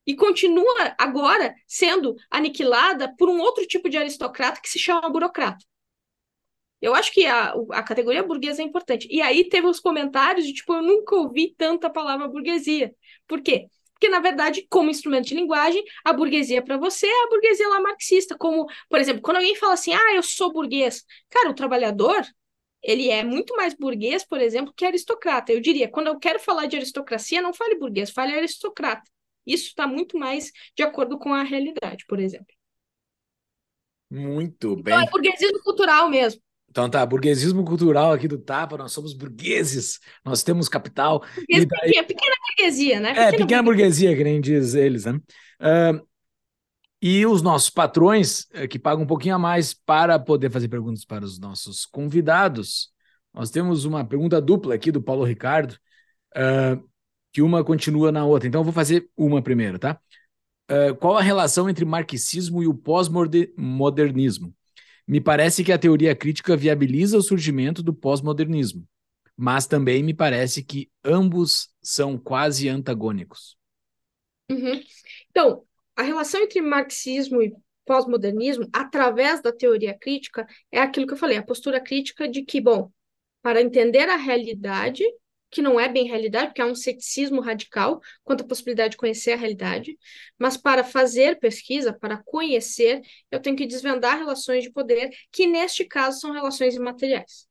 E continua agora sendo aniquilada por um outro tipo de aristocrata que se chama burocrata. Eu acho que a, a categoria burguesa é importante. E aí teve os comentários de tipo, eu nunca ouvi tanta palavra burguesia. Por quê? Porque, na verdade, como instrumento de linguagem, a burguesia para você é a burguesia lá marxista. Como, por exemplo, quando alguém fala assim, ah, eu sou burguês. Cara, o trabalhador, ele é muito mais burguês, por exemplo, que aristocrata. Eu diria, quando eu quero falar de aristocracia, não fale burguês, fale aristocrata. Isso está muito mais de acordo com a realidade, por exemplo. Muito bem. Então, é burguesismo cultural mesmo. Então tá, burguesismo cultural aqui do Tapa, nós somos burgueses, nós temos capital. Burguês daí... pequena, pequena, burguesia, né? Pequena é, pequena burguesia. burguesia, que nem diz eles, né? Uh, e os nossos patrões, uh, que pagam um pouquinho a mais para poder fazer perguntas para os nossos convidados. Nós temos uma pergunta dupla aqui do Paulo Ricardo. Uh, que uma continua na outra. Então eu vou fazer uma primeiro, tá? Uh, qual a relação entre marxismo e o pós-modernismo? Me parece que a teoria crítica viabiliza o surgimento do pós-modernismo, mas também me parece que ambos são quase antagônicos. Uhum. Então, a relação entre marxismo e pós-modernismo, através da teoria crítica, é aquilo que eu falei, a postura crítica de que, bom, para entender a realidade, que não é bem realidade, porque há um ceticismo radical quanto à possibilidade de conhecer a realidade, mas para fazer pesquisa, para conhecer, eu tenho que desvendar relações de poder, que neste caso são relações imateriais.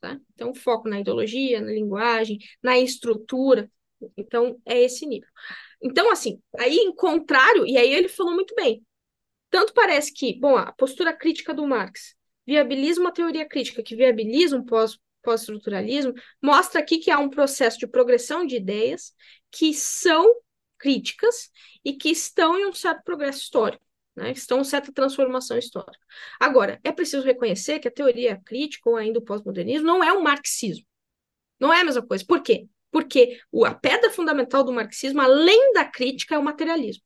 Tá? Então, foco na ideologia, na linguagem, na estrutura. Então, é esse nível. Então, assim, aí em contrário, e aí ele falou muito bem, tanto parece que, bom, a postura crítica do Marx viabiliza uma teoria crítica que viabiliza um pós pós-estruturalismo, mostra aqui que há um processo de progressão de ideias que são críticas e que estão em um certo progresso histórico, né? estão em certa transformação histórica. Agora, é preciso reconhecer que a teoria crítica, ou ainda o pós-modernismo, não é um marxismo. Não é a mesma coisa. Por quê? Porque a pedra fundamental do marxismo, além da crítica, é o materialismo.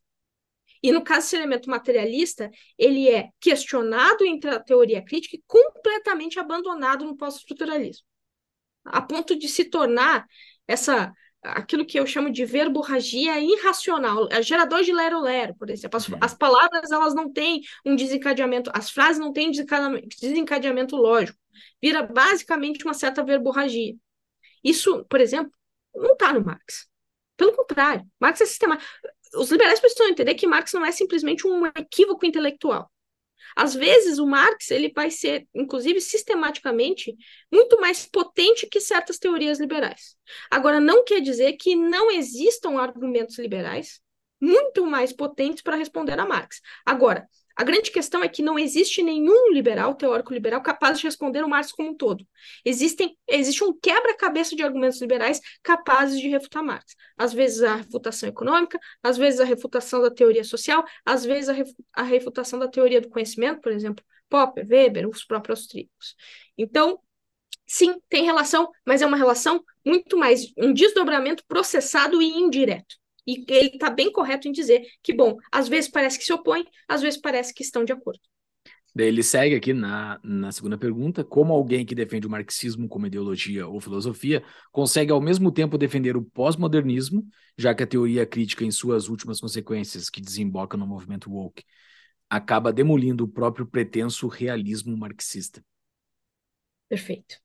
E no caso desse elemento materialista, ele é questionado entre a teoria crítica e completamente abandonado no pós-estruturalismo. A ponto de se tornar essa aquilo que eu chamo de verborragia irracional, é gerador de lero-lero, por exemplo. As, uhum. as, palavras elas não têm um desencadeamento, as frases não têm desencadeamento lógico. Vira basicamente uma certa verborragia. Isso, por exemplo, não está no Marx. Pelo contrário, Marx é sistemático os liberais precisam entender que Marx não é simplesmente um equívoco intelectual. Às vezes, o Marx ele vai ser, inclusive, sistematicamente, muito mais potente que certas teorias liberais. Agora, não quer dizer que não existam argumentos liberais muito mais potentes para responder a Marx. Agora, a grande questão é que não existe nenhum liberal, teórico liberal, capaz de responder o Marx como um todo. Existem, existe um quebra-cabeça de argumentos liberais capazes de refutar Marx. Às vezes a refutação econômica, às vezes a refutação da teoria social, às vezes a, a refutação da teoria do conhecimento, por exemplo, Popper, Weber, os próprios austríacos. Então, sim, tem relação, mas é uma relação muito mais um desdobramento processado e indireto. E ele está bem correto em dizer que, bom, às vezes parece que se opõem, às vezes parece que estão de acordo. Daí ele segue aqui na, na segunda pergunta: como alguém que defende o marxismo como ideologia ou filosofia consegue ao mesmo tempo defender o pós-modernismo, já que a teoria crítica, em suas últimas consequências, que desemboca no movimento woke, acaba demolindo o próprio pretenso realismo marxista? Perfeito.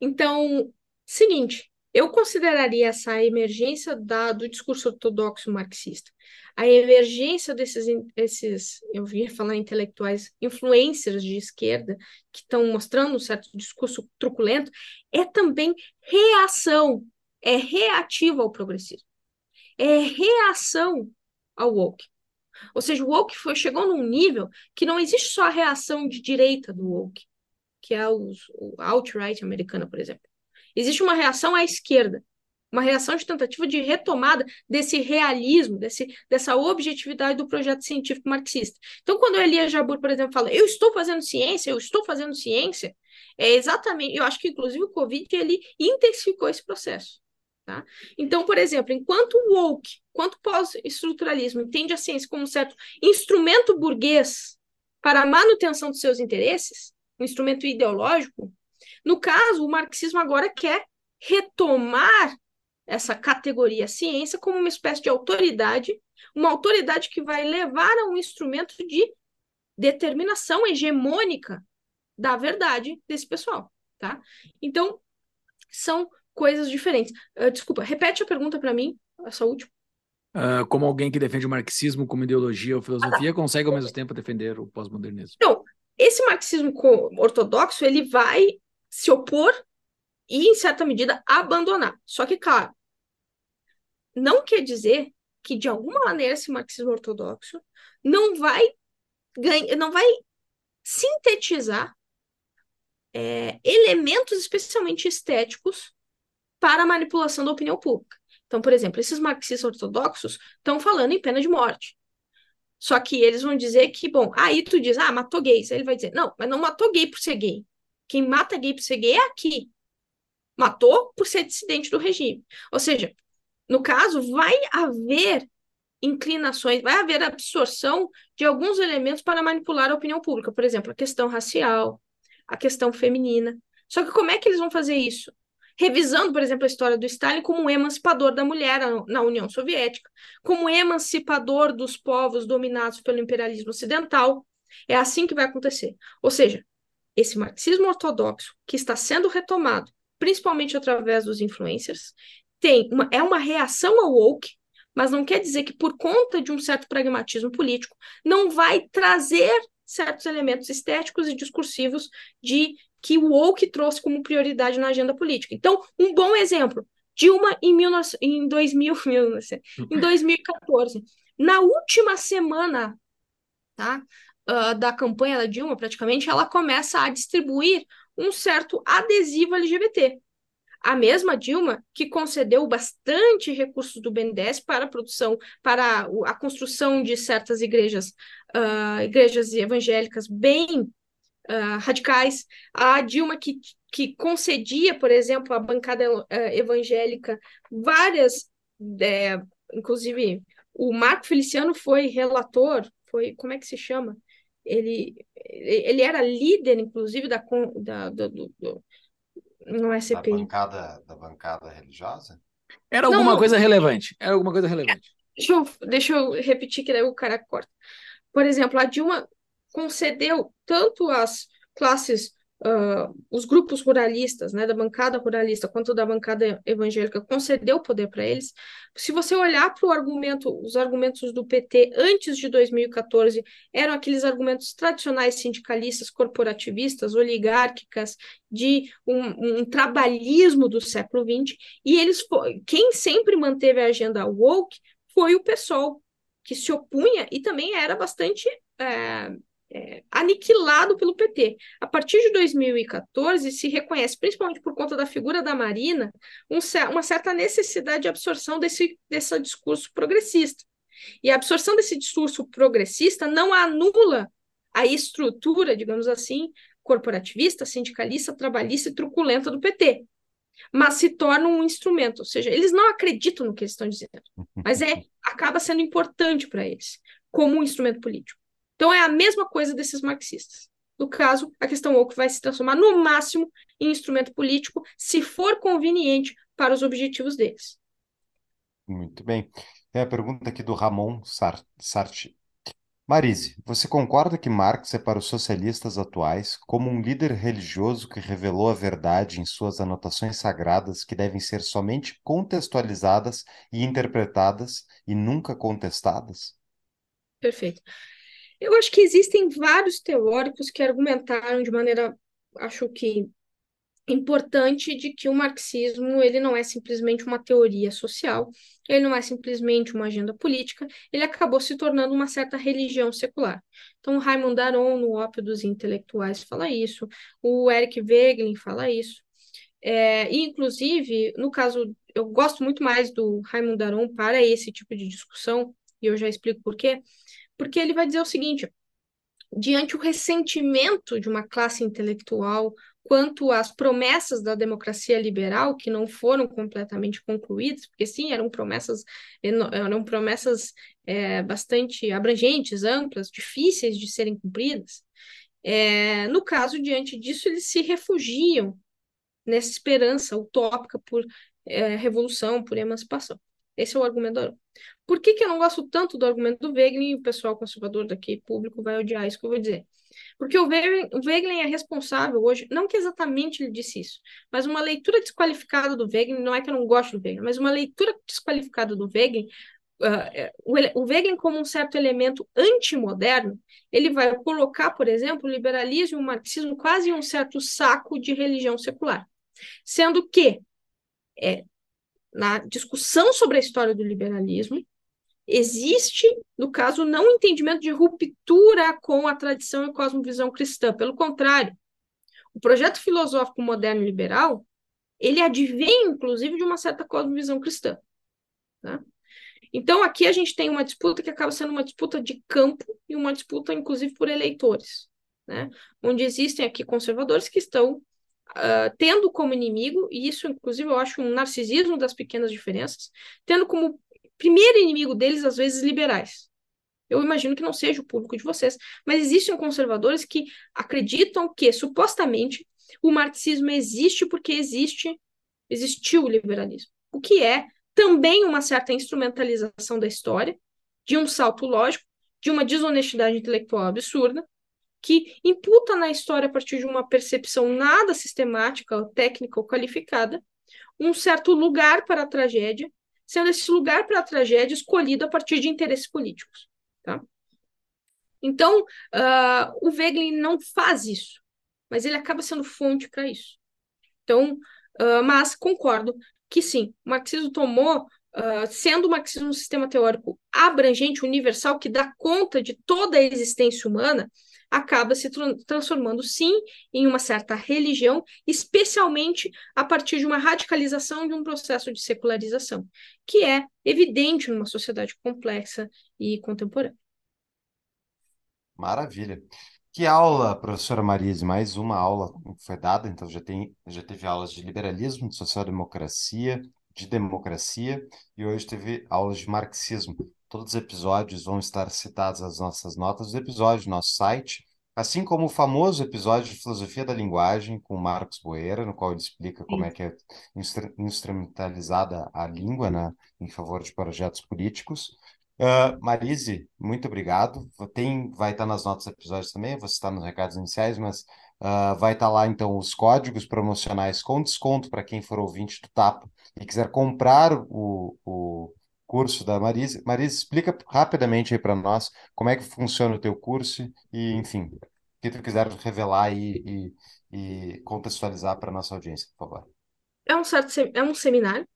Então, seguinte, eu consideraria essa emergência da, do discurso ortodoxo marxista, a emergência desses, esses, eu vi falar intelectuais, influencers de esquerda, que estão mostrando um certo discurso truculento, é também reação, é reativo ao progressismo, é reação ao woke. Ou seja, o woke foi, chegou num nível que não existe só a reação de direita do woke, que é o alt-right americana, por exemplo. Existe uma reação à esquerda, uma reação de tentativa de retomada desse realismo, desse, dessa objetividade do projeto científico marxista. Então, quando o Elias Jabur, por exemplo, fala, eu estou fazendo ciência, eu estou fazendo ciência, é exatamente, eu acho que inclusive o Covid, ele intensificou esse processo. Tá? Então, por exemplo, enquanto o woke, enquanto pós-estruturalismo entende a ciência como um certo instrumento burguês para a manutenção dos seus interesses, um instrumento ideológico, no caso, o marxismo agora quer retomar essa categoria ciência como uma espécie de autoridade, uma autoridade que vai levar a um instrumento de determinação hegemônica da verdade desse pessoal, tá? Então, são coisas diferentes. Uh, desculpa, repete a pergunta para mim, essa última. Uh, como alguém que defende o marxismo como ideologia ou filosofia, ah, tá. consegue ao mesmo tempo defender o pós-modernismo? Então, esse marxismo ortodoxo, ele vai se opor e, em certa medida, abandonar. Só que, claro, não quer dizer que, de alguma maneira, esse marxismo ortodoxo não vai ganhar, não vai sintetizar é, elementos especialmente estéticos para a manipulação da opinião pública. Então, por exemplo, esses marxistas ortodoxos estão falando em pena de morte. Só que eles vão dizer que, bom, aí tu diz, ah, matou gays. Aí ele vai dizer, não, mas não matou gay por ser gay. Quem mata gay por ser gay é aqui. Matou por ser dissidente do regime. Ou seja, no caso, vai haver inclinações, vai haver absorção de alguns elementos para manipular a opinião pública, por exemplo, a questão racial, a questão feminina. Só que como é que eles vão fazer isso? Revisando, por exemplo, a história do Stalin como emancipador da mulher na União Soviética, como emancipador dos povos dominados pelo imperialismo ocidental. É assim que vai acontecer. Ou seja, esse marxismo ortodoxo que está sendo retomado, principalmente através dos influencers, tem uma, é uma reação ao woke, mas não quer dizer que por conta de um certo pragmatismo político não vai trazer certos elementos estéticos e discursivos de que o woke trouxe como prioridade na agenda política. Então, um bom exemplo, Dilma em, 19, em, 2000, <laughs> em 2014, na última semana tá, uh, da campanha da Dilma, praticamente, ela começa a distribuir um certo adesivo LGBT. A mesma Dilma que concedeu bastante recursos do BNDES para a produção, para a construção de certas igrejas, uh, igrejas evangélicas bem uh, radicais. A Dilma que, que concedia, por exemplo, à bancada uh, evangélica várias, é, inclusive o Marco Feliciano foi relator, foi como é que se chama? Ele, ele era líder, inclusive, da, da, do, do, não é CPI. Da bancada, da bancada religiosa? Era alguma não, coisa relevante. Era alguma coisa relevante. Deixa eu, deixa eu repetir que daí o cara corta. Por exemplo, a Dilma concedeu tanto às classes uh, os grupos ruralistas, né, da bancada ruralista, quanto da bancada evangélica, concedeu poder para eles. Se você olhar para o argumento, os argumentos do PT antes de 2014 eram aqueles argumentos tradicionais sindicalistas, corporativistas, oligárquicas, de um, um trabalhismo do século XX, e eles, quem sempre manteve a agenda woke foi o PSOL, que se opunha e também era bastante é, é, aniquilado pelo PT. A partir de 2014, se reconhece, principalmente por conta da figura da Marina, um, uma certa necessidade de absorção desse, desse discurso progressista. E a absorção desse discurso progressista não anula a estrutura, digamos assim, corporativista, sindicalista, trabalhista e truculenta do PT, mas se torna um instrumento, ou seja, eles não acreditam no que eles estão dizendo, mas é acaba sendo importante para eles como um instrumento político. Então é a mesma coisa desses marxistas. No caso, a questão woke vai se transformar no máximo em instrumento político, se for conveniente para os objetivos deles. Muito bem. Tem a pergunta aqui do Ramon Sarti. Marise, você concorda que Marx é para os socialistas atuais como um líder religioso que revelou a verdade em suas anotações sagradas que devem ser somente contextualizadas e interpretadas e nunca contestadas? Perfeito. Eu acho que existem vários teóricos que argumentaram de maneira, acho que importante, de que o marxismo ele não é simplesmente uma teoria social, ele não é simplesmente uma agenda política, ele acabou se tornando uma certa religião secular. Então, Raymond Aron, no Ópio dos Intelectuais, fala isso, o Eric Wegelin fala isso. É, e, inclusive, no caso, eu gosto muito mais do Raymond Aron para esse tipo de discussão, e eu já explico por quê, porque ele vai dizer o seguinte: diante o ressentimento de uma classe intelectual quanto às promessas da democracia liberal que não foram completamente concluídas, porque sim, eram promessas eram promessas é, bastante abrangentes, amplas, difíceis de serem cumpridas. É, no caso, diante disso, eles se refugiam nessa esperança utópica por é, revolução, por emancipação. Esse é o argumento Por que, que eu não gosto tanto do argumento do Wegelin e o pessoal conservador daqui, público, vai odiar isso que eu vou dizer? Porque o Wegelin, o é responsável hoje, não que exatamente ele disse isso, mas uma leitura desqualificada do Wegelin, não é que eu não gosto do Wegelin, mas uma leitura desqualificada do Wegelin, uh, o, o Wegelin como um certo elemento antimoderno, ele vai colocar, por exemplo, o liberalismo e o marxismo quase em um certo saco de religião secular. Sendo que é, na discussão sobre a história do liberalismo, existe, no caso, não entendimento de ruptura com a tradição e cosmovisão cristã. Pelo contrário, o projeto filosófico moderno liberal, ele advém, inclusive, de uma certa cosmovisão cristã. Tá? Então, aqui a gente tem uma disputa que acaba sendo uma disputa de campo e uma disputa, inclusive, por eleitores, né? onde existem aqui conservadores que estão uh, tendo como inimigo, e isso, inclusive, eu acho um narcisismo das pequenas diferenças, tendo como primeiro inimigo deles, às vezes, liberais. Eu imagino que não seja o público de vocês, mas existem conservadores que acreditam que, supostamente, o marxismo existe porque existe, existiu o liberalismo. O que é também uma certa instrumentalização da história, de um salto lógico, de uma desonestidade intelectual absurda, que imputa na história a partir de uma percepção nada sistemática, técnica ou qualificada, um certo lugar para a tragédia, sendo esse lugar para a tragédia escolhido a partir de interesses políticos. Tá? Então, uh, o Wegelin não faz isso, mas ele acaba sendo fonte para isso. Então, uh, mas concordo que sim, o marxismo tomou, uh, sendo o marxismo um sistema teórico abrangente, universal, que dá conta de toda a existência humana, acaba se tra transformando, sim, em uma certa religião, especialmente a partir de uma radicalização de um processo de secularização, que é evidente numa sociedade complexa e contemporânea. Maravilha. Que aula, professora Marise? Mais uma aula foi dada, então já, tem, já teve aulas de liberalismo, de social-democracia, de democracia, e hoje teve aulas de marxismo. Todos os episódios vão estar citados as nossas notas dos episódios no nosso site, assim como o famoso episódio de Filosofia da Linguagem com Marcos Boeira, no qual ele explica como é que é instrumentalizada a língua né, em favor de projetos políticos. Uh, Marise, muito obrigado. Tem, vai estar nas notas do episódio também, você está nos recados iniciais, mas uh, vai estar lá então os códigos promocionais com desconto para quem for ouvinte do TAP e quiser comprar o, o curso da Marise. Marise, explica rapidamente aí para nós como é que funciona o teu curso e, enfim, o que tu quiser revelar e, e, e contextualizar para nossa audiência, por favor. É um certo é um seminário,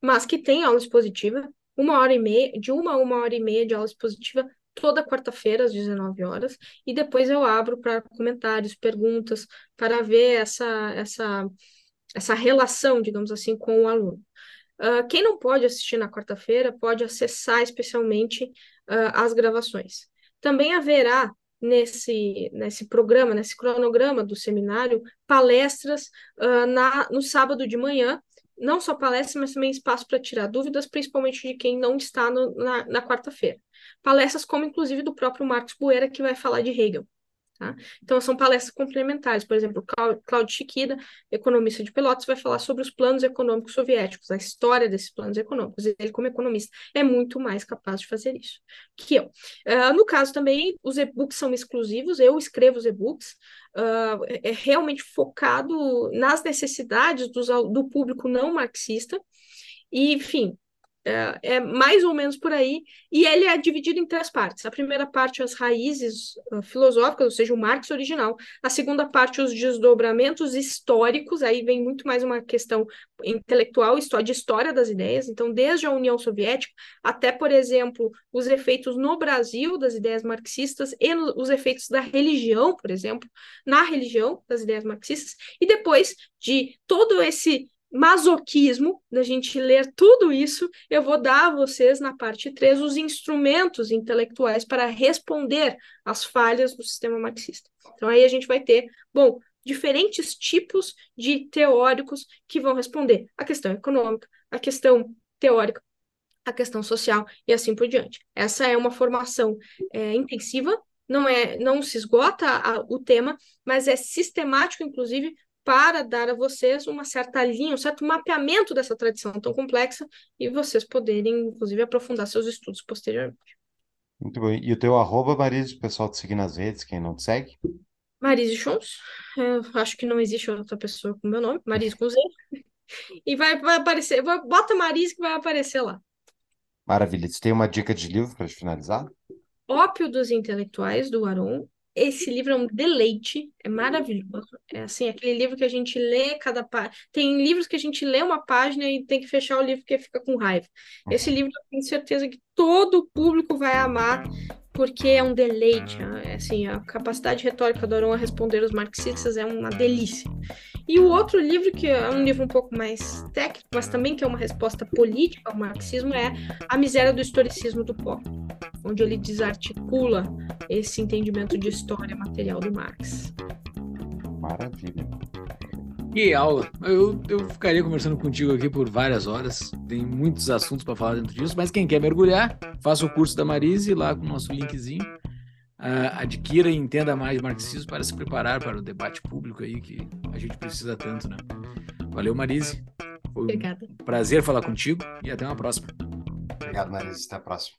mas que tem aula expositiva, uma hora e meia, de uma a uma hora e meia de aula expositiva toda quarta-feira às 19 horas, e depois eu abro para comentários, perguntas, para ver essa, essa, essa relação, digamos assim, com o aluno. Uh, quem não pode assistir na quarta-feira pode acessar especialmente uh, as gravações. Também haverá nesse, nesse programa, nesse cronograma do seminário, palestras uh, na, no sábado de manhã, não só palestras, mas também espaço para tirar dúvidas, principalmente de quem não está no, na, na quarta-feira. Palestras como, inclusive, do próprio Marcos Buera, que vai falar de Hegel. Tá? Então, são palestras complementares. Por exemplo, Cláudio Chiquida, economista de Pelotas, vai falar sobre os planos econômicos soviéticos, a história desses planos econômicos. Ele, como economista, é muito mais capaz de fazer isso que eu. Uh, no caso também, os e-books são exclusivos, eu escrevo os e-books, uh, é realmente focado nas necessidades dos, do público não marxista. E, enfim, é, é, mais ou menos por aí, e ele é dividido em três partes. A primeira parte, as raízes uh, filosóficas, ou seja, o Marx original. A segunda parte, os desdobramentos históricos, aí vem muito mais uma questão intelectual, de história das ideias. Então, desde a União Soviética até, por exemplo, os efeitos no Brasil das ideias marxistas e no, os efeitos da religião, por exemplo, na religião das ideias marxistas. E depois de todo esse masoquismo da gente ler tudo isso, eu vou dar a vocês na parte 3 os instrumentos intelectuais para responder às falhas do sistema marxista. Então aí a gente vai ter, bom, diferentes tipos de teóricos que vão responder a questão econômica, a questão teórica, a questão social e assim por diante. Essa é uma formação é, intensiva, não é, não se esgota a, o tema, mas é sistemático, inclusive, para dar a vocês uma certa linha, um certo mapeamento dessa tradição tão complexa e vocês poderem, inclusive, aprofundar seus estudos posteriormente. Muito bem. E o teu arroba, Marise, o pessoal te seguir nas redes, quem não te segue? Marise Chons. Eu acho que não existe outra pessoa com meu nome, Marise com Z. E vai, vai aparecer, bota Marise que vai aparecer lá. Maravilha. Você tem uma dica de livro para finalizar? Ópio dos Intelectuais, do Aron, esse livro é um deleite, é maravilhoso. É assim, aquele livro que a gente lê cada página. Tem livros que a gente lê uma página e tem que fechar o livro porque fica com raiva. Esse livro eu tenho certeza que todo o público vai amar, porque é um deleite. É, assim, a capacidade retórica do Aron a responder os marxistas é uma delícia. E o outro livro, que é um livro um pouco mais técnico, mas também que é uma resposta política ao marxismo, é A Miséria do Historicismo do Pó onde ele desarticula esse entendimento de história material do Marx. Maravilha. Que aula! Eu, eu ficaria conversando contigo aqui por várias horas. Tem muitos assuntos para falar dentro disso, mas quem quer mergulhar, faça o curso da Marise lá com o nosso linkzinho. Uh, adquira e entenda mais marxismo para se preparar para o debate público aí que a gente precisa tanto, né? Valeu, Marise. Foi um Obrigada. prazer falar contigo e até uma próxima. Obrigado, Marise. Até a próxima.